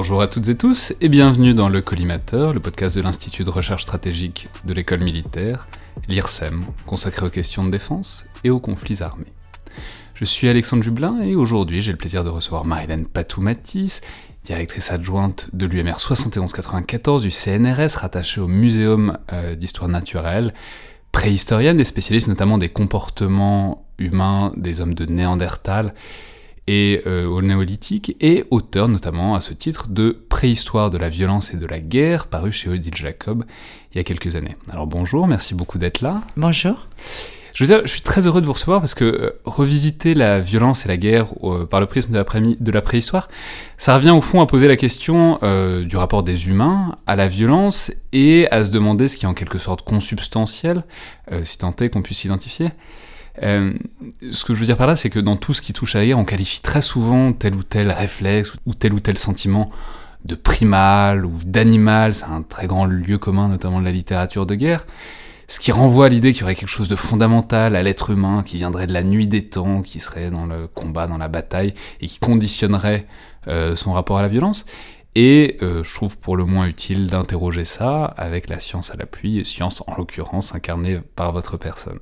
Bonjour à toutes et tous et bienvenue dans Le Collimateur, le podcast de l'Institut de recherche stratégique de l'école militaire, l'IRSEM, consacré aux questions de défense et aux conflits armés. Je suis Alexandre Jublin et aujourd'hui j'ai le plaisir de recevoir Marilène Patou-Matisse, directrice adjointe de l'UMR 7194 du CNRS rattachée au Muséum euh, d'histoire naturelle, préhistorienne et spécialiste notamment des comportements humains des hommes de Néandertal et euh, au néolithique, et auteur notamment à ce titre de Préhistoire de la violence et de la guerre, paru chez Odile Jacob il y a quelques années. Alors bonjour, merci beaucoup d'être là. Bonjour. Je veux dire, je suis très heureux de vous recevoir parce que euh, revisiter la violence et la guerre euh, par le prisme de la, de la, préhistoire, ça revient au fond à poser la question du rapport des humains à la violence et à se demander ce qui est en quelque sorte consubstantiel, si tant est qu'on puisse s'identifier, euh, ce que je veux dire par là, c'est que dans tout ce qui touche à guerre, on qualifie très souvent tel ou tel réflexe ou tel ou tel sentiment de primal ou d'animal. C'est un très grand lieu commun, notamment de la littérature de guerre. Ce qui renvoie à l'idée qu'il y aurait quelque chose de fondamental à l'être humain, qui viendrait de la nuit des temps, qui serait dans le combat, dans la bataille, et qui conditionnerait euh, son rapport à la violence. Et euh, je trouve pour le moins utile d'interroger ça avec la science à l'appui, science en l'occurrence incarnée par votre personne.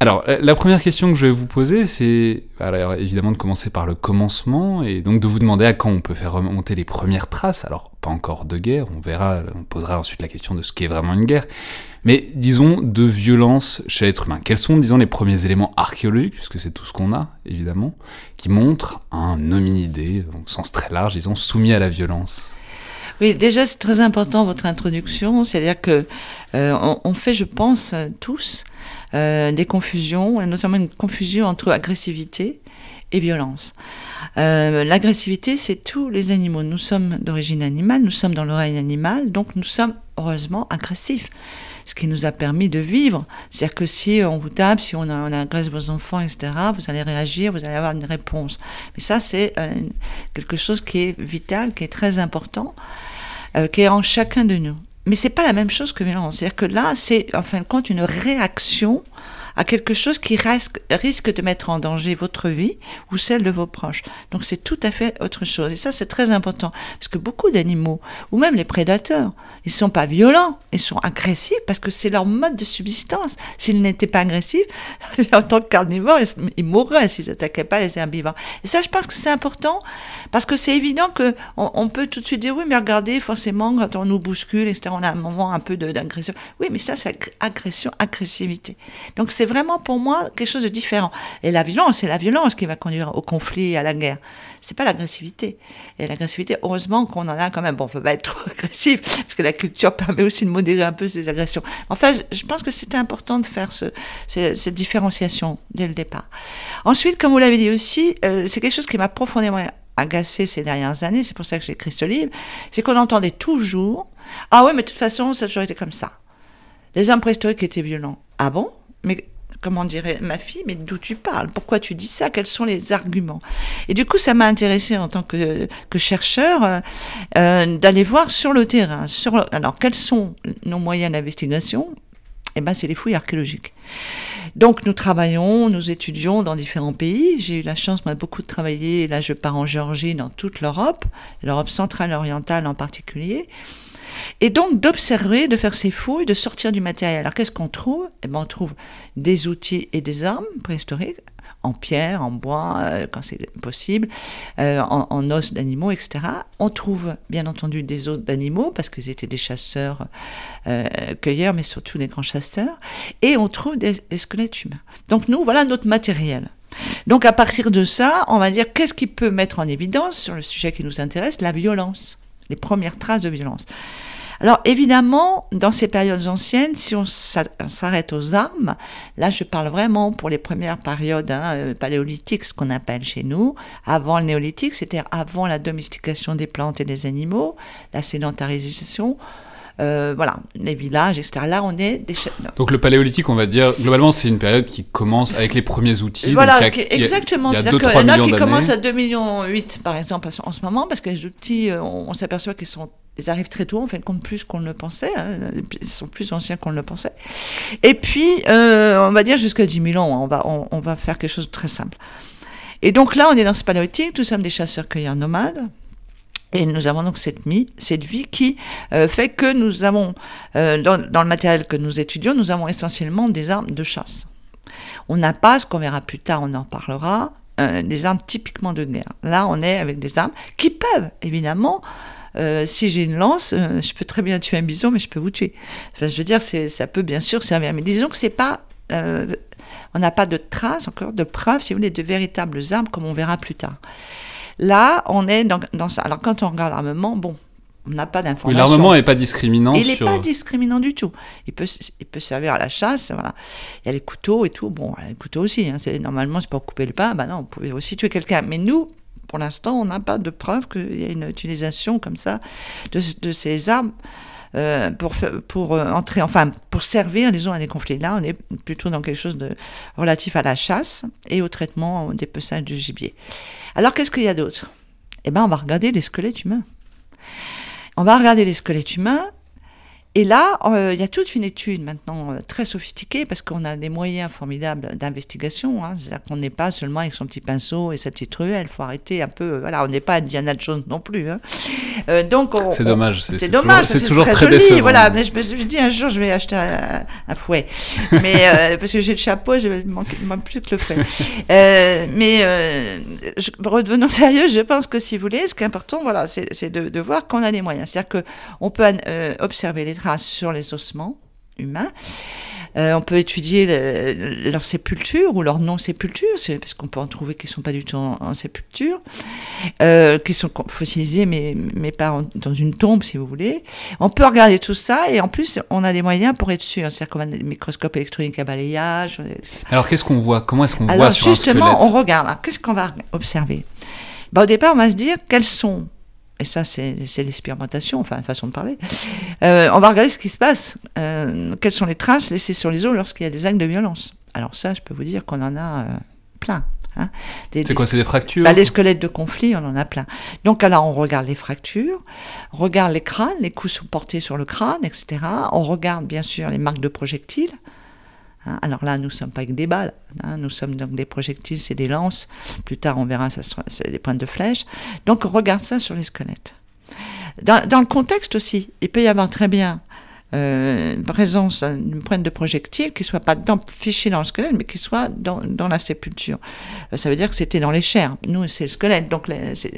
Alors, la première question que je vais vous poser, c'est alors, évidemment de commencer par le commencement et donc de vous demander à quand on peut faire remonter les premières traces. Alors, pas encore de guerre, on verra, on posera ensuite la question de ce qu'est vraiment une guerre, mais disons de violence chez l'être humain. Quels sont, disons, les premiers éléments archéologiques, puisque c'est tout ce qu'on a, évidemment, qui montrent un hominidé, au sens très large, disons, soumis à la violence? Oui, déjà c'est très important votre introduction, c'est-à-dire que euh, on, fait, je pense, tous euh, des confusions, notamment une confusion entre agressivité et violence. Euh, l'agressivité, c'est tous les animaux. Nous sommes d'origine animale, nous sommes dans le règne animal, donc nous sommes heureusement agressifs. Ce qui nous a permis de vivre. C'est-à-dire que si on vous tape, si on, agresse vos enfants, etc., vous allez réagir, vous allez avoir une réponse. Mais ça, c'est euh, quelque chose qui est vital, qui est très important, qui est en chacun de nous. Mais c'est pas la même chose que violence. C'est-à-dire que là, c'est en fin de compte une réaction à quelque chose qui risque, de mettre en danger votre vie ou celle de vos proches. Donc c'est tout à fait autre chose. Et ça, c'est très important. Parce que beaucoup d'animaux, ou même les prédateurs, ils sont pas violents, ils sont agressifs parce que c'est leur mode de subsistance. S'ils n'étaient pas agressifs, en tant que carnivores, ils mourraient s'ils n'attaquaient pas les herbivores. Et ça, je pense que c'est important parce que c'est évident que on, peut tout de suite dire oui, mais regardez, forcément, quand on nous bouscule, etc., on a un moment un peu d'agression. Oui, mais ça, c'est agression, agressivité. Donc c'est vraiment pour moi quelque chose de différent. Et la violence, c'est la violence qui va conduire au conflit, à la guerre. C'est pas l'agressivité. Et l'agressivité, heureusement qu'on en a quand même. Bon, on peut pas être trop agressif, parce que la culture permet aussi de modérer un peu ces agressions. Enfin, je pense que c'était important de faire ce, cette différenciation dès le départ. Ensuite, comme vous l'avez dit aussi, euh, c'est quelque chose qui m'a profondément agacé ces dernières années, c'est pour ça que j'ai écrit ce livre, c'est qu'on entendait toujours Ah oui, mais de toute façon, ça a toujours été comme ça. Les hommes préhistoriques étaient violents. Ah bon? Mais comment dirait ma fille, mais d'où tu parles? Pourquoi tu dis ça? Quels sont les arguments? Et du coup, ça m'a intéressé en tant que, que chercheur euh, euh, d'aller voir sur le terrain. Sur, alors, quels sont nos moyens d'investigation? Eh ben, c'est les fouilles archéologiques. Donc nous travaillons, nous étudions dans différents pays. J'ai eu la chance, moi, beaucoup de travailler. Là, je pars en Géorgie, dans toute l'Europe, l'Europe centrale orientale en particulier. Et donc d'observer, de faire ses fouilles, de sortir du matériel. Alors qu'est-ce qu'on trouve? Eh ben, on trouve des outils et des armes préhistoriques en pierre, en bois, euh, quand c'est possible, euh, en, os d'animaux, etc. On trouve bien entendu des os d'animaux, parce qu'ils étaient des chasseurs, euh, cueilleurs, mais surtout des grands chasseurs, et on trouve des squelettes humains. Donc nous, voilà notre matériel. Donc à partir de ça, on va dire qu'est-ce qui peut mettre en évidence sur le sujet qui nous intéresse, la violence, les premières traces de violence. Alors évidemment, dans ces périodes anciennes, si on s'arrête aux armes, là je parle vraiment pour les premières périodes hein, euh, paléolithiques, ce qu'on appelle chez nous, avant le néolithique, c'est-à-dire avant la domestication des plantes et des animaux, la sédentarisation, euh, voilà, les villages, etc. Là, on est des Donc le paléolithique, on va dire, globalement, c'est une période qui commence avec les premiers outils. Voilà, exactement. C'est-à-dire qu'il y a qui commencent à 2 millions 8, par exemple, en ce moment, parce que les outils, euh, on, s'aperçoit qu'ils sont ils arrivent très tôt, en fait, compte plus qu'on ne le pensait. Hein. Ils sont plus anciens qu'on ne le pensait. Et puis, euh, on va dire jusqu'à 10 000 ans. Hein. On va, faire quelque chose de très simple. Et donc là, on est dans ce paléolithique. Nous sommes des chasseurs-cueilleurs nomades. Et nous avons donc cette, vie qui euh, fait que nous avons, euh, dans, le matériel que nous étudions, nous avons essentiellement des armes de chasse. On n'a pas, ce qu'on verra plus tard, on en parlera, des armes typiquement de guerre. Là, on est avec des armes qui peuvent, évidemment, si j'ai une lance, je peux très bien tuer un bison, mais je peux vous tuer. Enfin, je veux dire, ça peut bien sûr servir. Mais disons que c'est pas on n'a pas de traces, encore de preuves, si vous voulez, de véritables armes, comme on verra plus tard. Là, on est dans, ça. Alors, quand on regarde l'armement, bon, on n'a pas d'informations. Oui, l'armement n'est pas discriminant. Il n'est pas discriminant du tout. Il peut, il peut servir à la chasse. Voilà. Il y a les couteaux et tout. Bon, les couteaux aussi. Hein, normalement, c'est pour couper le pain. Ben non, on pouvait aussi tuer quelqu'un. Mais nous, pour l'instant, on n'a pas de preuve qu'il y ait une utilisation comme ça de, de ces armes. Euh, pour, pour euh, entrer, enfin, pour servir, disons, à des conflits. Là, on est plutôt dans quelque chose de relatif à la chasse et au traitement des peçages du gibier. Alors, qu'est-ce qu'il y a d'autre? Eh bien, on va regarder les squelettes humains. On va regarder les squelettes humains et là, euh, il y a toute une étude maintenant euh, très sophistiquée parce qu'on a des moyens formidables d'investigation. Hein. C'est-à-dire qu'on n'est pas seulement avec son petit pinceau et sa petite ruelle. Il faut arrêter un peu. Euh, voilà, on n'est pas Indiana Jones non plus. Hein. donc c'est dommage. C'est dommage. C'est toujours très, très joli. Voilà, mais je me suis dit un jour je vais acheter un, fouet. Mais parce que j'ai le chapeau, je ne manque, plus que le fouet. mais je, redevenons sérieux. Je pense que si vous voulez, ce qui est important, voilà, c'est de, de, voir qu'on a des moyens. C'est-à-dire qu'on peut observer les traces sur les ossements humains. Euh, on peut étudier leur sépulture ou leur non-sépulture, parce qu'on peut en trouver qui ne sont pas du tout en, sépulture, euh, qui sont fossilisés, mais, mais pas dans une tombe, si vous voulez. On peut regarder tout ça, et en plus, on a des moyens pour être sûr. C'est-à-dire qu'on a des microscopes électroniques à balayage. Alors, qu'est-ce qu'on voit? Comment est-ce qu'on voit sur justement, on regarde. Qu'est-ce qu'on va observer? Bah, Au départ, on va se dire quels sont et ça c'est l'expérimentation, enfin façon de parler, euh, on va regarder ce qui se passe, euh, quelles sont les traces laissées sur les os lorsqu'il y a des actes de violence? Alors ça, je peux vous dire qu'on en a euh, plein. Hein. C'est quoi, c'est des fractures bah, Les squelettes de conflit, on en a plein. Donc alors on regarde les fractures, on regarde les crânes, les coups sont portés sur le crâne, etc. On regarde bien sûr les marques de projectiles. Hein, alors là, nous ne sommes pas avec des balles, hein, nous sommes donc des projectiles, c'est des lances. Plus tard, on verra, c'est des pointes de flèche. Donc, on regarde ça sur les squelettes. dans, le contexte aussi, il peut y avoir très bien euh, présence d'une pointe de projectile qui soit pas dans, fichée dans le squelette, mais qui soit dans, dans la sépulture. Euh, ça veut dire que c'était dans les chairs. Nous, c'est le squelette. Donc, c'est,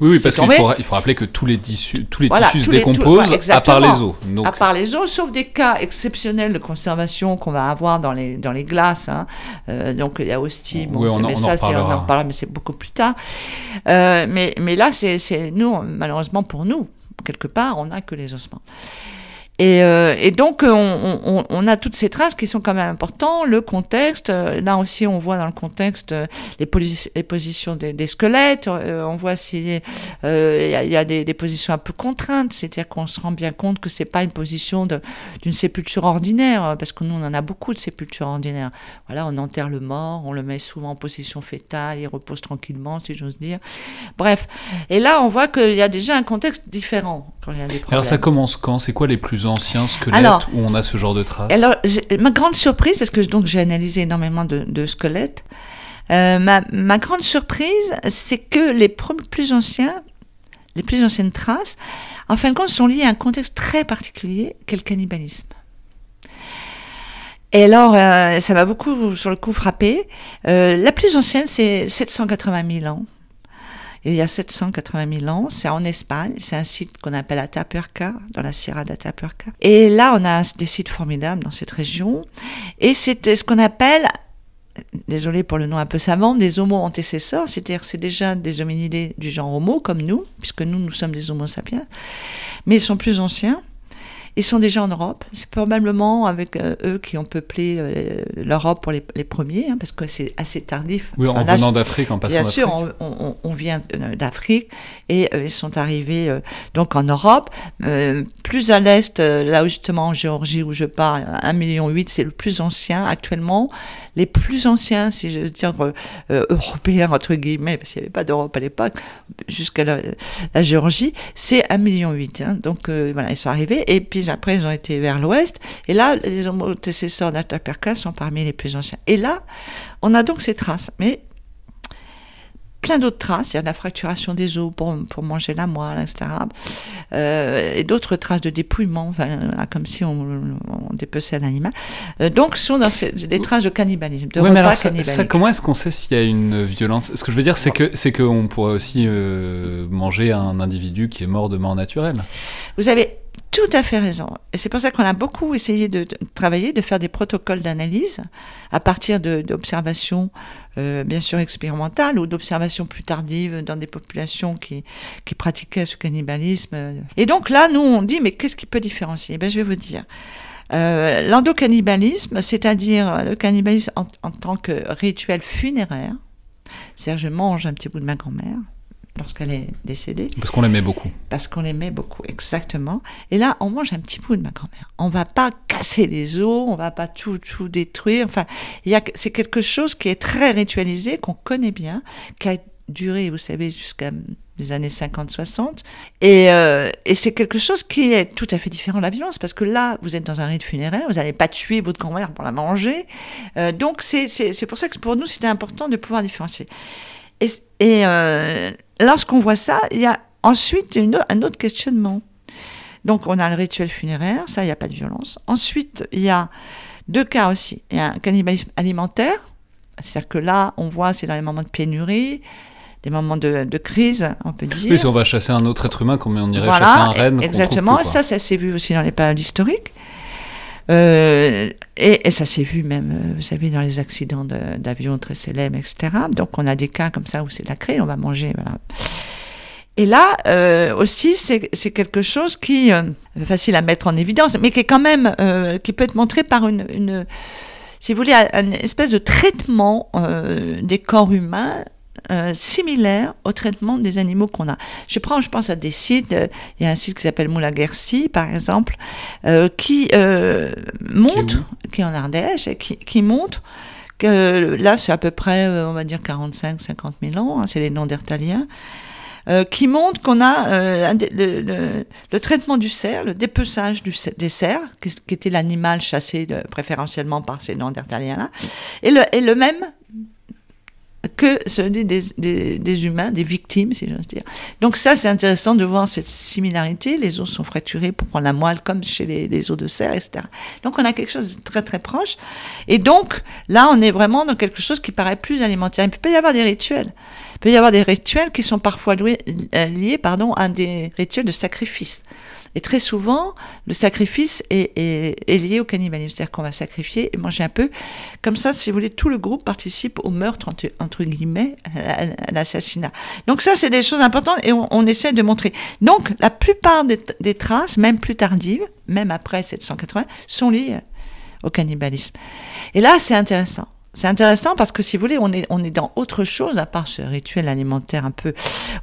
oui, oui, parce qu'il faut, il faut rappeler que tous les tissus, tous les tissus se décomposent à part les os. Donc... À part les os, sauf des cas exceptionnels de conservation qu'on va avoir dans les, dans les glaces. Hein. Euh, donc, il y a aussi, bon, oui, on, mais ça, on en parlera, mais c'est beaucoup plus tard. Euh, mais, mais là, c'est, c'est nous, malheureusement pour nous, quelque part, on n'a que les ossements. Et, euh, et donc, on, on, on, a toutes ces traces qui sont quand même importantes. Le contexte, euh, là aussi, on voit dans le contexte euh, les, les positions des, des squelettes. on voit s'il y, y, a des, des, positions un peu contraintes, c'est-à-dire qu'on se rend bien compte que c'est pas une position d'une sépulture ordinaire, parce que nous, on en a beaucoup de sépultures ordinaires. Voilà, on enterre le mort, on le met souvent en position fétale, il repose tranquillement, si j'ose dire. Bref. Et là, on voit qu'il y a déjà un contexte différent quand il y a des problèmes. Alors, ça commence quand? C'est quoi les plus anciens squelettes où on a ce genre de traces Alors, ma grande surprise, parce que donc j'ai analysé énormément de, squelettes, euh, ma, ma, grande surprise, c'est que les plus anciens, les plus anciennes traces, en fin de compte, sont liées à un contexte très particulier, qu'est le cannibalisme. Et alors, euh, ça m'a beaucoup, sur le coup, frappé. Euh, la plus ancienne, c'est 780 000 ans il y a 780 000 ans. C'est en Espagne. C'est un site qu'on appelle Atapuerca, dans la Sierra d'Atapuerca. Et là, on a des sites formidables dans cette région. Et c'était ce qu'on appelle désolé pour le nom un peu savant, des homo antécesseurs, c'est-à-dire c'est déjà des hominidés du genre homo comme nous, puisque nous, nous sommes des homo sapiens, mais ils sont plus anciens. Ils sont déjà en Europe. C'est probablement avec euh, eux qui ont peuplé euh, l'Europe pour les, premiers, hein, parce que c'est assez tardif. Oui, en venant d'Afrique, en passant Bien sûr, on, on, vient euh, d'Afrique et ils sont arrivés donc en Europe. plus à l'est, là justement en Géorgie où je pars, 1,8 million, c'est le plus ancien actuellement les plus anciens, si je veux dire, euh, euh, européens, entre guillemets, parce qu'il n'y avait pas d'Europe à l'époque, jusqu'à la, Géorgie, c'est 1,8 million. Hein. Donc euh, voilà, ils sont arrivés, et puis après ils ont été vers l'ouest, et là, les homothécesseurs d'Ataperka sont parmi les plus anciens. Et là, on a donc ces traces, mais plein d'autres traces, il y a la fracturation des os pour, pour manger la moelle, etc. Euh, et d'autres traces de dépouillement, enfin, comme si on, on dépeçait un animal. Euh, donc, ce sont dans ces, des traces de cannibalisme, de Ouais, repas mais alors ça, cannibaliques. ça, comment est-ce qu'on sait s'il y a une violence? Ce que je veux dire, c'est que c'est qu'on pourrait aussi euh, manger un individu qui est mort de mort naturelle. Vous avez tout à fait raison. Et c'est pour ça qu'on a beaucoup essayé de, travailler, de faire des protocoles d'analyse à partir d'observations, euh, bien sûr expérimentales ou d'observations plus tardives dans des populations qui, qui pratiquaient ce cannibalisme. Et donc là, nous, on dit, mais qu'est-ce qui peut différencier? Ben, Je vais vous dire. Euh, L'endocannibalisme, c'est-à-dire le cannibalisme en, en tant que rituel funéraire, c'est-à-dire je mange un petit bout de ma grand-mère lorsqu'elle est décédée, Parce qu'on l'aimait beaucoup. parce qu'on l'aimait beaucoup, exactement. Et là, on mange un petit bout de ma grand-mère. On va pas casser les os, on va pas tout, tout détruire. Enfin, il y a, c'est quelque chose qui est très ritualisé, qu'on connaît bien, qui a duré, vous savez, jusqu'à les années 50-60. Et, euh, et c'est quelque chose qui est tout à fait différent de la violence, parce que là, vous êtes dans un rite funéraire, vous n'allez pas tuer votre grand-mère pour la manger. Euh, donc, c'est pour ça que pour nous, c'était important de pouvoir différencier. Et, et euh, lorsqu'on voit ça, il y a ensuite une un autre questionnement. Donc, on a le rituel funéraire, ça, il n'y a pas de violence. Ensuite, il y a deux cas aussi. Il y a un cannibalisme alimentaire, c'est-à-dire que là, on voit, c'est dans les moments de pénurie, des moments de, de crise, on peut dire. Oui, si on va chasser un autre être humain, comme on irait Voilà, chasser un renne. Exactement, quoi. ça, ça s'est vu aussi dans les périodes historiques. Euh, et, ça s'est vu même, euh, vous savez, dans les accidents de- d'avions très célèbres, etc. Donc on a des cas comme ça où c'est la craie, on va manger. Et là euh, aussi, c'est quelque chose qui euh, facile à mettre en évidence, mais qui est quand même, qui peut être montré par une, si vous voulez, un- une espèce de traitement des corps humains euh, similaire au traitement des animaux qu'on a. Je prends, je pense à des sites, euh, il y a un site qui s'appelle Moulaguercy, par exemple, euh, qui montre, qui est en Ardèche, et qui, qui montre que là, c'est à peu près, on va dire, 45-50 000 ans, hein, c'est les Néandertaliens, euh, qui montre qu'on a le, le- le traitement du cerf, le dépeçage du, des cerfs, qui, qui était l'animal chassé de- préférentiellement par ces Néandertaliens-là, et le, et le même que celui des, des, des humains, des victimes, si j'ose dire. Donc ça, c'est intéressant de voir cette similarité. Les os sont fracturés pour prendre la moelle, comme chez les, les os de cerf, etc. Donc on a quelque chose de très très proche. Et donc là, on est vraiment dans quelque chose qui paraît plus alimentaire. Il peut y avoir des rituels. Il peut y avoir des rituels qui sont parfois euh, liés pardon, à des rituels de sacrifice. Et très souvent, le sacrifice est, lié au cannibalisme. C'est-à-dire qu'on va sacrifier et manger un peu. Comme ça, si vous voulez, tout le groupe participe au meurtre, entre, guillemets, à, l'assassinat. Donc ça, c'est des choses importantes et on, on essaie de montrer. Donc, la plupart des, des traces, même plus tardives, même après 780, sont liées au cannibalisme. Et là, c'est intéressant. C'est intéressant parce que si vous voulez, on est, on est dans autre chose, à part ce rituel alimentaire un peu.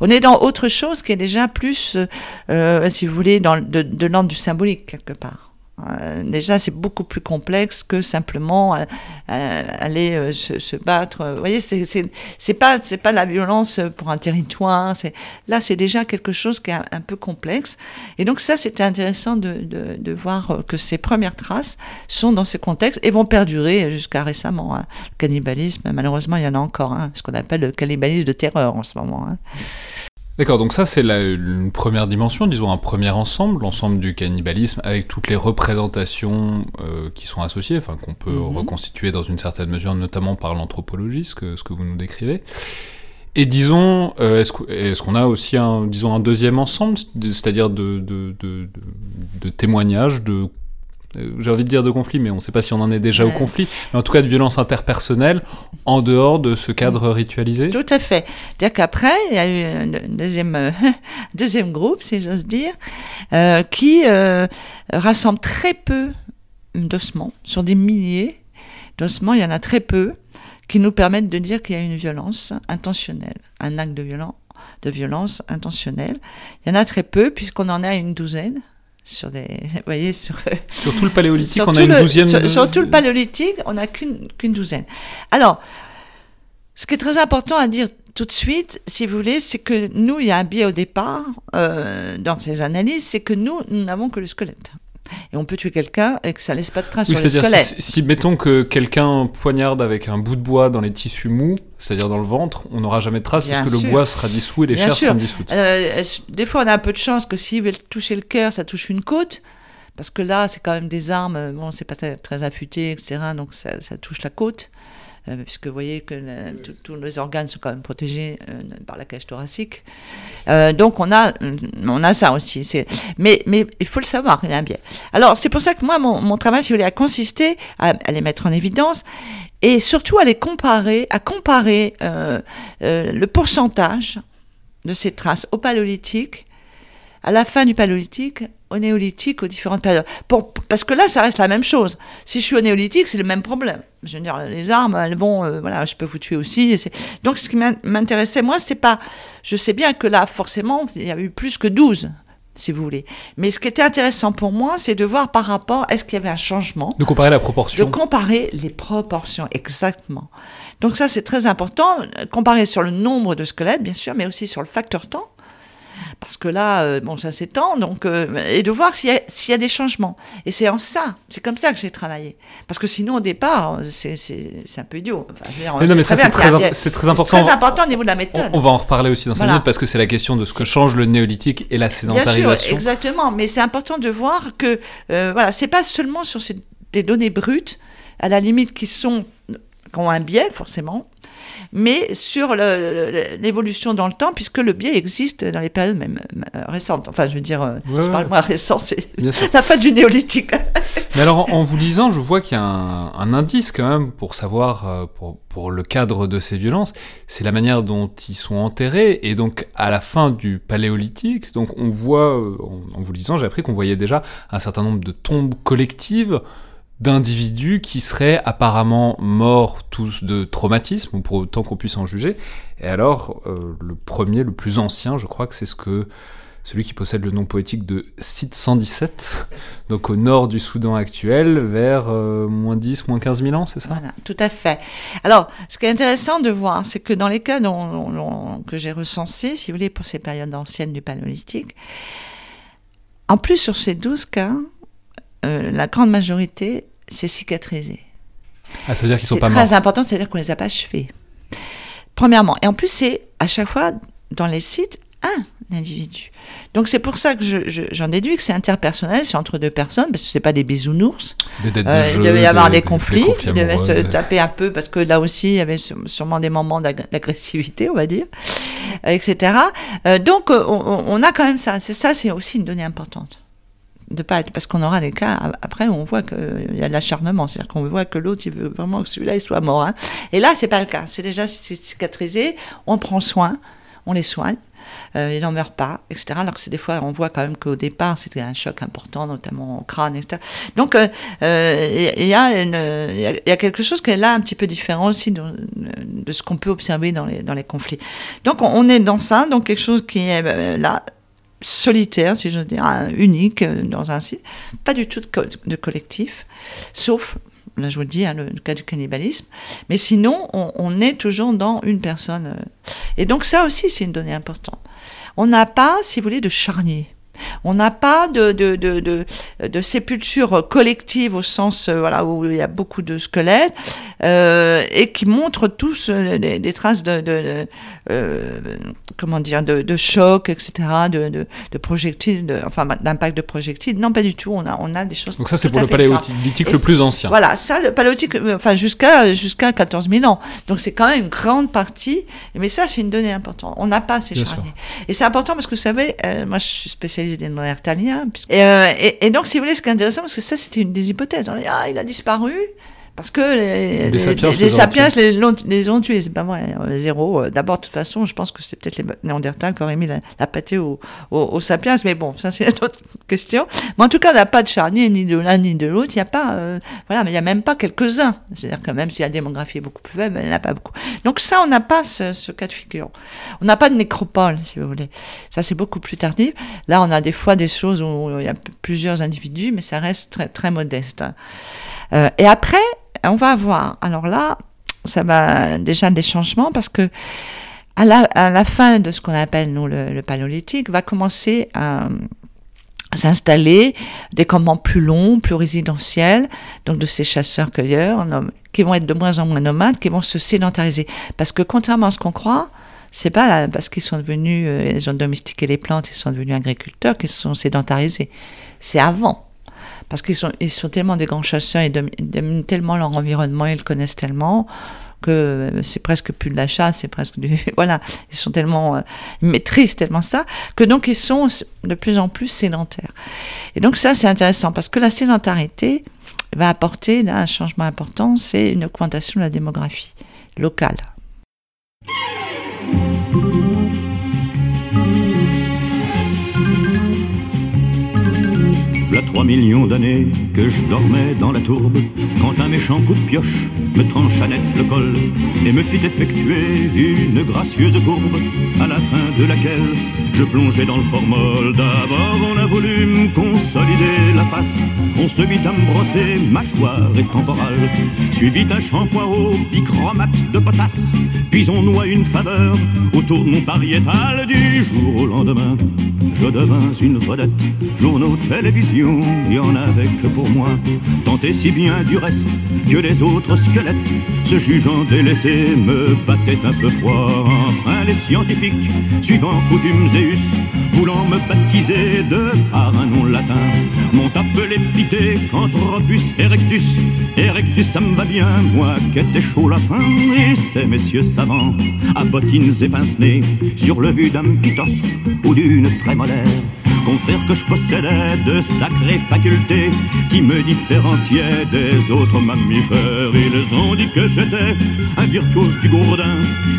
On est dans autre chose qui est déjà plus, euh, si vous voulez, dans, de, de l'ordre du symbolique, quelque part. Euh, déjà, c'est beaucoup plus complexe que simplement euh, euh, aller se, battre. Vous voyez, c'est pas c'est pas la violence pour un territoire. Là, c'est déjà quelque chose qui est un, peu complexe. Et donc ça, c'était intéressant de, voir que ces premières traces sont dans ces contextes et vont perdurer jusqu'à récemment. Hein. Le cannibalisme, malheureusement, il y en a encore. Hein, ce qu'on appelle le cannibalisme de terreur en ce moment. Hein. D'accord, donc ça c'est la, une première dimension, disons un premier ensemble, l'ensemble du cannibalisme avec toutes les représentations euh, qui sont associées, enfin qu'on peut mm -hmm. reconstituer dans une certaine mesure, notamment par l'anthropologie, ce que, ce que vous nous décrivez. Et disons, euh, est-ce qu'on est a aussi un, disons, un deuxième ensemble, c'est-à-dire de, de, de, de, témoignages, de j'ai envie de dire de conflit, mais on ne sait pas si on en est déjà ouais. au conflit, mais en tout cas de violence interpersonnelle en dehors de ce cadre ritualisé. Tout à fait. C'est-à-dire qu'après, il y a eu un deuxième, euh, deuxième groupe, si j'ose dire, euh, qui euh, rassemble très peu d'ossements, sur des milliers d'ossements, il y en a très peu, qui nous permettent de dire qu'il y a une violence intentionnelle, un acte de, violence, de violence intentionnelle. Il y en a très peu, puisqu'on en a une douzaine sur des, vous voyez, sur, sur tout le paléolithique, on a une le, douzaine. Sur, sur, tout le paléolithique, on n'a qu'une qu'une douzaine. Alors, ce qui est très important à dire tout de suite, si vous voulez, c'est que nous, il y a un biais au départ euh, dans ces analyses, c'est que nous, nous n'avons que le squelette. Et on peut tuer quelqu'un et que ça laisse pas de traces Oui, sur le c'est-à-dire, squelette. si, si, mettons que quelqu'un poignarde avec un bout de bois dans les tissus mous, c'est-à-dire dans le ventre, on n'aura jamais de traces Bien parce que le bois sera dissous et les Bien chairs sûr. seront dissoutes. Euh, des fois, on a un peu de chance que s'il veut toucher le cœur, ça touche une côte. Parce que là, c'est quand même des armes, euh, bon, c'est pas très, très affûté, etc. Donc ça, ça touche la côte. Euh, puisque vous voyez que le- tout- tous les organes sont quand même protégés euh, par la cage thoracique. Euh, donc on a, on a ça aussi. Mais, mais il faut le savoir, il y a un biais. Alors c'est pour ça que moi, mon, mon travail, si vous voulez, a consisté à, à les mettre en évidence et surtout à les comparer, à comparer euh, euh, le pourcentage de ces traces au paléolithique, à la fin du paléolithique, au néolithique, aux différentes périodes. Pour- parce que là, ça reste la même chose. Si je suis au néolithique, c'est le même problème. Je veux dire, les armes, elles vont, euh, voilà, je peux vous tuer aussi. c'est- Donc, ce qui m'in- m'intéressait, moi, c'était pas. Je sais bien que là, forcément, il y a eu plus que 12, si vous voulez. Mais ce qui était intéressant pour moi, c'est de voir par rapport, est-ce qu'il y avait un changement De comparer la de proportion. comparer les proportions, exactement. Donc ça, c'est très important, euh, comparer sur le nombre de squelettes, bien sûr, mais aussi sur le facteur temps. Parce que là, euh, bon, ça s'étend, donc, euh, et de voir s'il y, a- s'il y a des changements. Et c'est en ça, c'est comme ça que j'ai travaillé. Parce que sinon, au départ, c'est un peu idiot. Enfin, non, c'est mais ça, très c'est très, important. très important au niveau de la méthode. on va en reparler aussi dans 5 Voilà. minutes parce que c'est la question de ce que change le néolithique et la Bien sûr, sédentarisation. exactement. Mais c'est important de voir que, euh, voilà, c'est pas seulement sur ces, des données brutes, à la limite qui sont, qui ont un biais, forcément, mais sur l'évolution dans le temps, puisque le biais existe dans les périodes même euh, récentes. Enfin, je veux dire, euh, Ouais, je parle moins récent, c'est la fin du néolithique. Mais alors, en, vous lisant, je vois qu'il y a un, un indice quand même pour savoir, euh, pour, pour le cadre de ces violences, c'est la manière dont ils sont enterrés. Et donc, à la fin du paléolithique, donc on voit, en, en vous lisant, j'ai appris qu'on voyait déjà un certain nombre de tombes collectives d'individus qui seraient apparemment morts tous de traumatisme, ou pour autant qu'on puisse en juger. Et alors, euh, le premier, le plus ancien, je crois que c'est ce que celui qui possède le nom poétique de Site 117, donc au nord du Soudan actuel, vers euh, moins 10, moins 15 000 ans, c'est ça? Voilà, tout à fait. Alors, ce qui est intéressant de voir, c'est que dans les cas que j'ai recensés, si vous voulez, pour ces périodes anciennes du paléolithique, en plus, sur ces 12 cas, euh, la grande majorité, c'est cicatrisé. Ah, ça veut dire qu'ils sont C'est très important, c'est-à-dire qu'on les a pas achevés. Premièrement. Et en plus, c'est à chaque fois, dans les sites, un individu. Donc c'est pour ça que je- je- j'en déduis que c'est interpersonnel, c'est entre deux personnes, parce que c'est pas des bisounours. Des dettes de Euh, jeu, il devait y avoir des, des conflits, il devait amoureux, se taper un peu parce que là aussi il y avait sû- sûrement des moments d'ag- d'agressivité, on va dire, etc. Euh, donc on, on a quand même ça. C'est ça, c'est aussi une donnée importante. De pas être, parce qu'on aura des cas après où on voit qu'il y a de l'acharnement, c'est-à-dire qu'on voit que l'autre il veut vraiment que celui-là il soit mort. hein. Et là c'est pas le cas, c'est déjà cicatrisé, on prend soin, on les soigne. Euh, il n'en meurt pas, etc. Alors que c'est des fois, on voit quand même qu'au départ, c'était un choc important, notamment au crâne, etc. Donc, euh, euh, il y, y a- quelque chose qui est là un petit peu différent aussi de, de ce qu'on peut observer dans les, dans les conflits. Donc, on, on est dans ça, donc quelque chose qui est euh, là solitaire, si je veux dire, hein, unique euh, dans un site, pas du tout de, co- de collectif, sauf, là je vous le dis, hein, le, cas du cannibalisme, mais sinon, on, on est toujours dans une personne. euh. Et donc ça aussi, c'est une donnée importante. On n'a pas, si vous voulez, de charnier. On n'a pas de, de, de, de, de sépulture collective au sens euh, voilà, où il y a beaucoup de squelettes euh, et qui montrent tous des, des traces de, de, euh, comment dire, de, de choc, etc., de, de, de projectiles, de, enfin d'impact de projectiles. Non, pas du tout. On a, on a des choses. Donc ça, c'est pour le paléolithique le plus ancien. Voilà, ça, le paléolithique, euh, enfin jusqu'à jusqu'à 14 000 ans. Donc c'est quand même une grande partie. Mais ça, c'est une donnée importante. On n'a pas ces charniers. Et c'est important parce que vous savez, euh, moi je suis spécialiste des Et, euh, et, donc, si vous voulez, ce qui est intéressant, parce que ça, c'était une des hypothèses. On dit, ah, il a disparu. Parce que les, Les sapiens les, les ont sapiens les, l'ont- les ont tués, c'est pas vrai. euh, Zéro. Euh, D'abord, de toute façon, je pense que c'est peut-être les Néandertals qui auraient mis la, la pâtée aux, aux, aux sapiens, mais bon, ça c'est une autre question. Mais en tout cas, il n'y a pas de charnier ni de l'un ni de l'autre. Il n'y a pas, euh, voilà, mais il n'y a même pas quelques-uns. C'est-à-dire que même si la démographie est beaucoup plus faible, il n'y en a pas beaucoup. Donc ça, on n'a pas ce, ce cas de figure. On n'a pas de nécropole, si vous voulez. Ça, c'est beaucoup plus tardif. Là, on a des fois des choses où il y a plusieurs individus, mais ça reste très, très modeste. Euh, et après, on va avoir, alors là, ça va déjà des changements parce que à la, à fin de ce qu'on appelle nous le, paléolithique va commencer un, s'installer des campements plus longs, plus résidentiels, donc de ces chasseurs-cueilleurs, qui vont être de moins en moins nomades, qui vont se sédentariser. Parce que contrairement à ce qu'on croit, c'est pas parce qu'ils sont devenus, euh, ils ont domestiqué les plantes, ils sont devenus agriculteurs qu'ils se sont sédentarisés. C'est avant. Parce qu'ils sont, ils sont tellement des grands chasseurs, ils dominent tellement leur environnement, ils le connaissent tellement que euh, c'est presque plus de la chasse, c'est presque du voilà, ils sont tellement euh, ils maîtrisent tellement ça que donc ils sont de plus en plus sédentaires. Et donc ça c'est intéressant parce que la sédentarité va apporter un changement important, c'est une augmentation de la démographie locale. Voilà trois millions d'années que je dormais dans la tourbe, quand un méchant coup de pioche me trancha net le col et me fit effectuer une gracieuse courbe, à la fin de laquelle je plongeais dans le formol. D'abord on a voulu me consolider la face, on se mit à me brosser mâchoire et temporale, suivi d'un shampoing au bichromate de potasse, puis on noie une faveur autour de mon pariétal du jour au lendemain. Je devins une vedette, journaux, télévision, y en avait que pour moi. Tant et si bien du reste que les autres squelettes, se jugeant délaissés, me battaient un peu froid. Enfin, les scientifiques, suivant coutumes et us, voulant me baptiser de par un nom latin, m'ont appelé pité Canthropus erectus. Erectus, ça me va bien, moi qui étais chaud la fin. Et ces messieurs savants, à bottines et pince sur le vu d'un pitos ou d'une que je possédais de sacrées facultés qui me différenciaient des autres mammifères. Ils ont dit que j'étais un virtuose du gourdin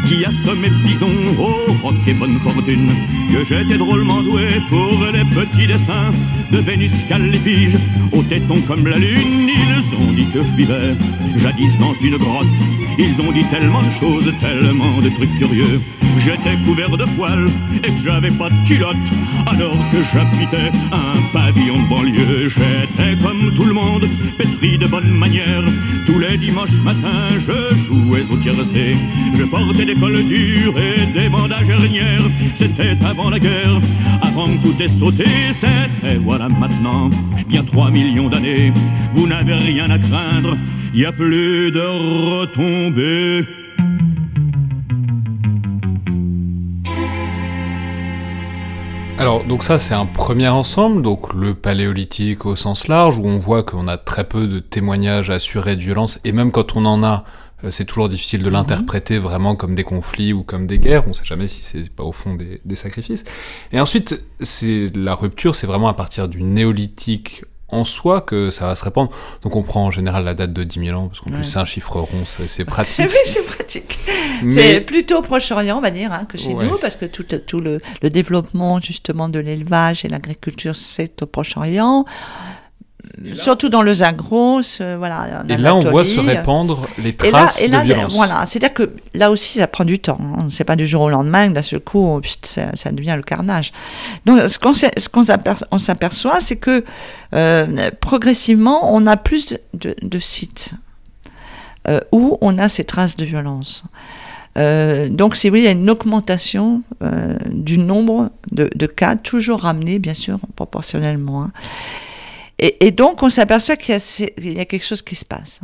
qui assommait bison au roc et bonne fortune. Que j'étais drôlement doué pour les petits dessins de Vénus Calépige au téton comme la lune. Ils ont dit que je vivais jadis dans une grotte. Ils ont dit tellement de choses, tellement de trucs curieux. J'étais couvert de poils et que j'avais pas de culotte alors que j'habitais un pavillon de banlieue. J'étais comme tout le monde, pétri de bonne manière. Tous les dimanches matins, je jouais au tiercé. Je portais des cols durs et des bandages hernières. C'était avant la guerre, avant que tout ait sauté. C'était voilà maintenant, bien 3 millions d'années. Vous n'avez rien à craindre, y a plus de retombées. Alors, donc ça, c'est un premier ensemble, donc le paléolithique au sens large, où on voit qu'on a très peu de témoignages assurés de violence, et même quand on en a, euh, c'est toujours difficile de mhm. l'interpréter vraiment comme des conflits ou comme des guerres, on sait jamais si c'est pas au fond des, des sacrifices. Et ensuite, c'est la rupture, c'est vraiment à partir du néolithique en soi que ça va se répandre. Donc on prend en général la date de 10 000 ans, parce qu'en plus c'est un chiffre rond, c'est pratique. oui, c'est pratique. C'est plutôt Proche-Orient, on va dire, hein, que chez nous, parce que tout, tout le, le développement justement de l'élevage et l'agriculture, c'est au Proche-Orient surtout dans le Zagros, euh, voilà. Et là, on voit se répandre les traces et là, et de violence. Voilà, c'est-à-dire que là aussi, ça prend du temps. Hein. C'est pas du jour au lendemain, d'un seul coup, ça, ça, devient le carnage. Donc, ce qu'on s'aperçoit, c'est que euh, progressivement, on a plus de, de sites euh, où on a ces traces de violence. Euh, donc, c'est oui, il y a une augmentation euh, du nombre de, de, cas, toujours ramené, bien sûr, proportionnellement. Hein. Et, donc, on s'aperçoit qu'il y, a quelque chose qui se passe.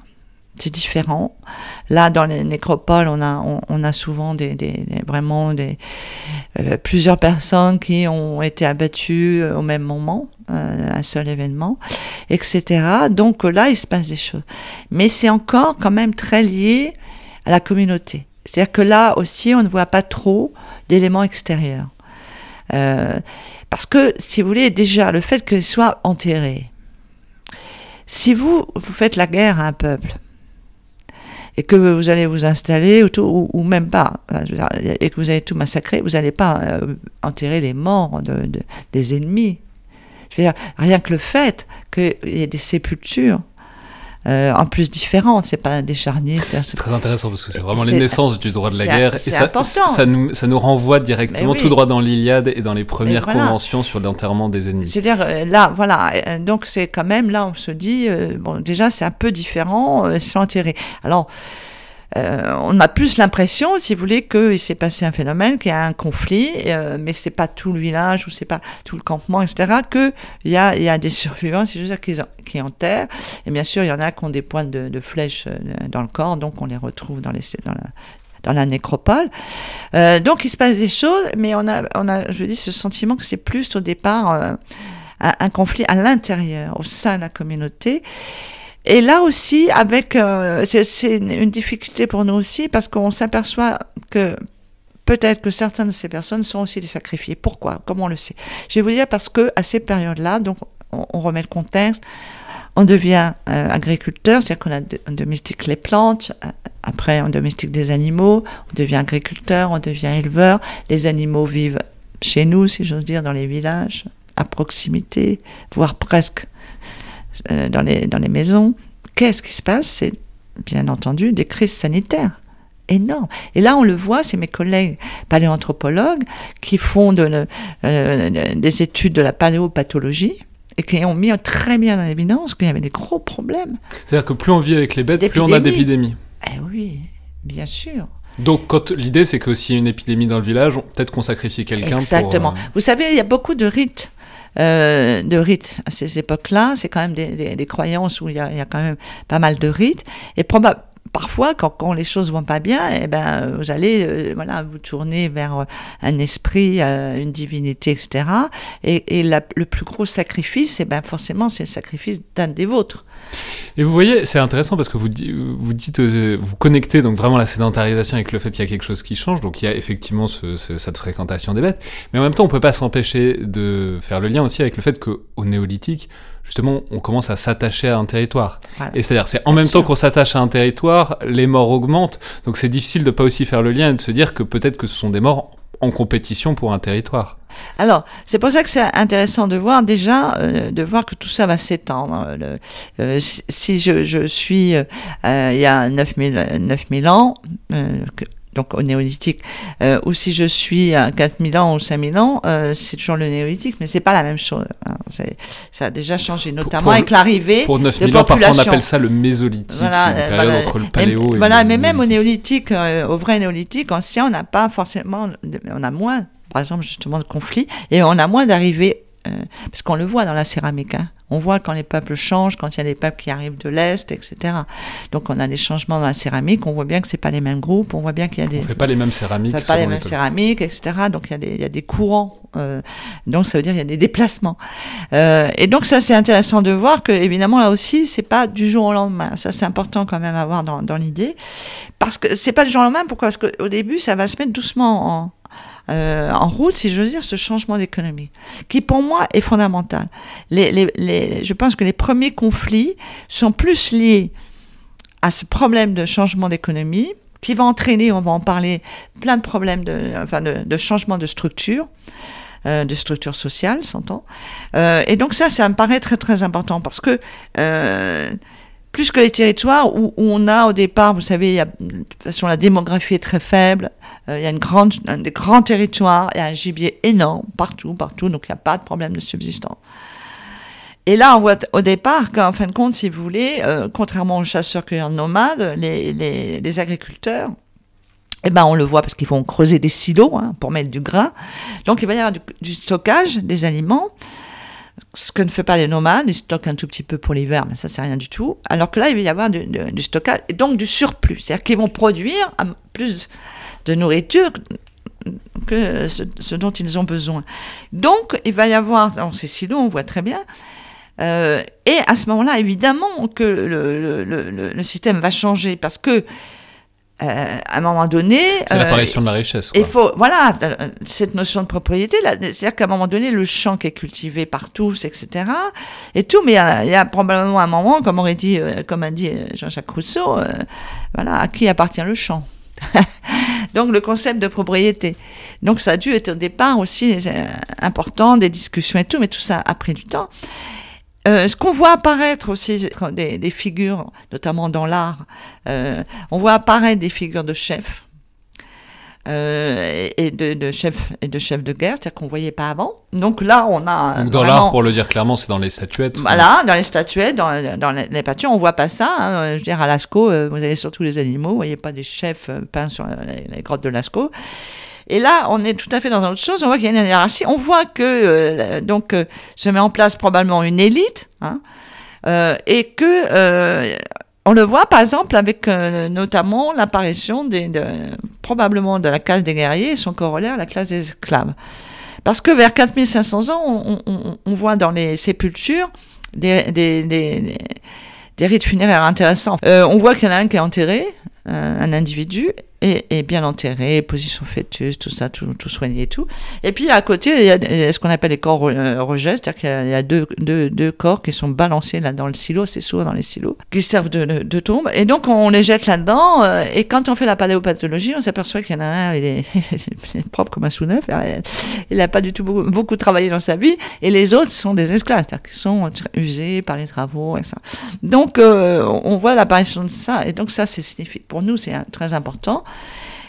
C'est différent. Là, dans les nécropoles, on a, souvent vraiment euh, plusieurs personnes qui ont été abattues au même moment, euh, un seul événement, etc. Donc là, il se passe des choses. Mais c'est encore quand même très lié à la communauté. C'est-à-dire que là aussi, on ne voit pas trop d'éléments extérieurs. Euh, parce que, si vous voulez, déjà, le fait qu'ils soient enterrés, si vous, vous faites la guerre à un peuple, et que vous allez vous installer, ou, même pas, et que vous allez tout massacrer, vous n'allez pas euh, enterrer les morts de, des ennemis. Rien que le fait qu'il y ait des sépultures euh, en plus différentes, c'est pas des charniers. C'est très intéressant parce que c'est vraiment les naissances du droit de la guerre. Et ça, ça, nous, ça nous renvoie directement tout droit dans l'Iliade et dans les premières conventions sur l'enterrement des ennemis. C'est-à-dire, euh, là, voilà, euh, donc c'est quand même, là, on se dit, bon, déjà, c'est un peu différent, c'est enterré. Alors, euh, on a plus l'impression, si vous voulez, qu'il s'est passé un phénomène, qu'il y a un conflit, euh, mais c'est pas tout le village ou c'est pas tout le campement, etc. Qu'il y a, y a des survivants, veux dire, qui, qui enterrent. Et bien sûr, il y en a qui ont des points de, de flèches euh, dans le corps, donc on les retrouve dans, la nécropole. Euh, donc il se passe des choses, mais on a, on a, je dis, ce sentiment que c'est plus au départ un, conflit à l'intérieur, au sein de la communauté. Et là aussi, avec, euh, c'est une, difficulté pour nous aussi, parce qu'on s'aperçoit que peut-être que certaines de ces personnes sont aussi des sacrifiés. Pourquoi? Comment on le sait? Je vais vous dire parce que à ces périodes-là, donc on, remet le contexte, on devient euh, agriculteur, c'est-à-dire qu'on on domestique les plantes, euh, après on domestique des animaux, on devient agriculteur, on devient éleveur, les animaux vivent chez nous, si j'ose dire, dans les villages, à proximité, voire presque euh, dans, les, dans les maisons. Qu'est-ce qui se passe? C'est bien entendu des crises sanitaires énormes. Et là, on le voit, c'est mes collègues paléoanthropologues qui font de, euh, des études de la paléopathologie et qui ont mis très bien en évidence qu'il y avait des gros problèmes. C'est-à-dire que plus on vit avec les bêtes, plus on a d'épidémies. Eh oui, bien sûr. Donc, quand l'idée, c'est que s'il y a une épidémie dans le village, peut-être qu'on sacrifie quelqu'un. Exactement. Pour, euh... Vous savez, il y a beaucoup de rites. Euh, de rites à ces époques-là, c'est quand même des, des, des, croyances où il y, a, il y, a, quand même pas mal de rites. Et probablement parfois, quand, quand, les choses vont pas bien, eh ben, vous allez euh, voilà, vous tourner vers euh, un esprit, euh, une divinité, etc. Et, et la, le plus gros sacrifice, eh ben, forcément, c'est le sacrifice d'un des vôtres. Et vous voyez, c'est intéressant parce que vous, vous dites, vous connectez donc vraiment la sédentarisation avec le fait qu'il y a quelque chose qui change, donc il y a effectivement ce, ce, cette fréquentation des bêtes, mais en même temps, on peut pas s'empêcher de faire le lien aussi avec le fait qu'au néolithique, justement, on commence à s'attacher à un territoire. Voilà. Et c'est-à-dire, c'est en Bien même sûr. temps qu'on s'attache à un territoire, les morts augmentent, donc c'est difficile de pas aussi faire le lien et de se dire que peut-être que ce sont des morts en compétition pour un territoire. Alors, c'est pour ça que c'est intéressant de voir déjà, euh, de voir que tout ça va s'étendre. Euh, si je, suis euh, il y a 9000, 9000 ans, donc au néolithique, euh, ou si je suis à 4000 ans ou 5000 ans, euh, c'est toujours le néolithique, mais c'est pas la même chose. Hein. Ça a déjà changé, notamment pour, avec l'arrivée Pour 9000 ans, parfois on appelle ça le mésolithique, voilà, une période voilà, entre le paléo et, et Voilà, le mais même au néolithique, euh, au vrai néolithique ancien, on n'a pas forcément, on a moins, par exemple, justement, de conflits, et on a moins d'arrivées, parce qu'on le voit dans la céramique, hein. On voit quand les peuples changent, quand il y a des peuples qui arrivent de l'Est, etc. Donc on a des changements dans la céramique, on voit bien que c'est pas les mêmes groupes, on voit bien qu'il y a des... On fait pas les mêmes céramiques. On fait pas les mêmes céramiques, etc. Donc il y a des, il y a des courants. Euh, donc ça veut dire qu'il y a des déplacements. Euh, et donc ça c'est intéressant de voir que évidemment là aussi c'est pas du jour au lendemain. Ça c'est important quand même à avoir dans, dans l'idée. Parce que c'est pas du jour au lendemain, pourquoi? Parce qu'au début ça va se mettre doucement en, euh, en route, si j'ose dire, ce changement d'économie, qui pour moi est fondamental. Je pense que les premiers conflits sont plus liés à ce problème de changement d'économie, qui va entraîner, on va en parler, plein de problèmes de, changement de structure. Euh, de structure sociale, s'entend. Euh, et donc ça, ça me paraît très très important parce que plus que les territoires où, on a au départ, vous savez, de toute façon la démographie est très faible, euh, il y a une grande, un, des grands territoires, il y a un gibier énorme partout, partout, donc il n'y a pas de problème de subsistance. Et là, on voit au départ qu'en fin de compte, si vous voulez, euh, contrairement aux chasseurs-cueilleurs nomades, les, les, les agriculteurs, eh ben, on le voit parce qu'ils vont creuser des silos hein, pour mettre du grain. Donc, il va y avoir du stockage des aliments ce que ne fait pas les nomades, ils stockent un tout petit peu pour l'hiver, mais ça c'est rien du tout. Alors que là, il va y avoir du, stockage et donc du surplus, c'est-à-dire qu'ils vont produire plus de nourriture que ce, dont ils ont besoin. Donc, il va y avoir dans ces silos, on voit très bien. Euh, et à ce moment-là, évidemment que le, le, le, système va changer parce que euh, à un moment donné, c'est l'apparition euh, de la richesse. Il faut, voilà, cette notion de propriété, c'est-à-dire qu'à un moment donné, le champ qui est cultivé par tous, etc., et tout, mais il y a, il y a probablement un moment, comme aurait dit, euh, comme a dit Jean-Jacques Rousseau, euh, voilà, à qui appartient le champ? Donc le concept de propriété. Donc ça a dû être au départ aussi euh, important, des discussions et tout, mais tout ça a pris du temps. Euh, ce qu'on voit apparaître aussi des, des figures, notamment dans l'art, euh, on voit apparaître des figures de chefs. euh, et de, de chefs et de chefs de guerre, c'est-à-dire qu'on voyait pas avant. Donc là, on a Donc dans l'art, pour le dire clairement, c'est dans les statuettes. Voilà, dans les statuettes, dans, dans les, les peintures, on voit pas ça. hein. Je veux dire, à Lascaux, euh, vous avez surtout les animaux, vous voyez pas des chefs euh, peints sur les, les grottes de Lascaux. Et là, on est tout à fait dans autre chose. On voit qu'il y a une hiérarchie. On voit que euh, donc euh, se met en place probablement une élite, hein, euh, et que on le voit par exemple avec notamment l'apparition probablement de la classe des guerriers et son corollaire, la classe des esclaves. Parce que vers 4500 ans, on, voit dans les sépultures des, des, des, des- rites funéraires intéressants. On voit qu'il y en a un qui est enterré, un individu, et, bien enterré, position fœtus, tout ça, tout, soigné et tout. Et puis à côté, il y a ce qu'on appelle les corps euh, rejets, c'est-à-dire qu'il y a, deux, deux, deux corps qui sont balancés là dans le silo, c'est souvent dans les silos, qui servent de, de, tombe. Et donc on les jette là-dedans, euh, et quand on fait la paléopathologie, on s'aperçoit qu'il y en a un, il est, propre comme un sous-neuf, euh, il n'a pas du tout beaucoup, travaillé dans sa vie, et les autres sont des esclaves, c'est-à-dire qu'ils sont usés par les travaux, et ça. Donc euh, on voit l'apparition de ça, et donc ça c'est significatif. Pour nous, c'est euh, très important.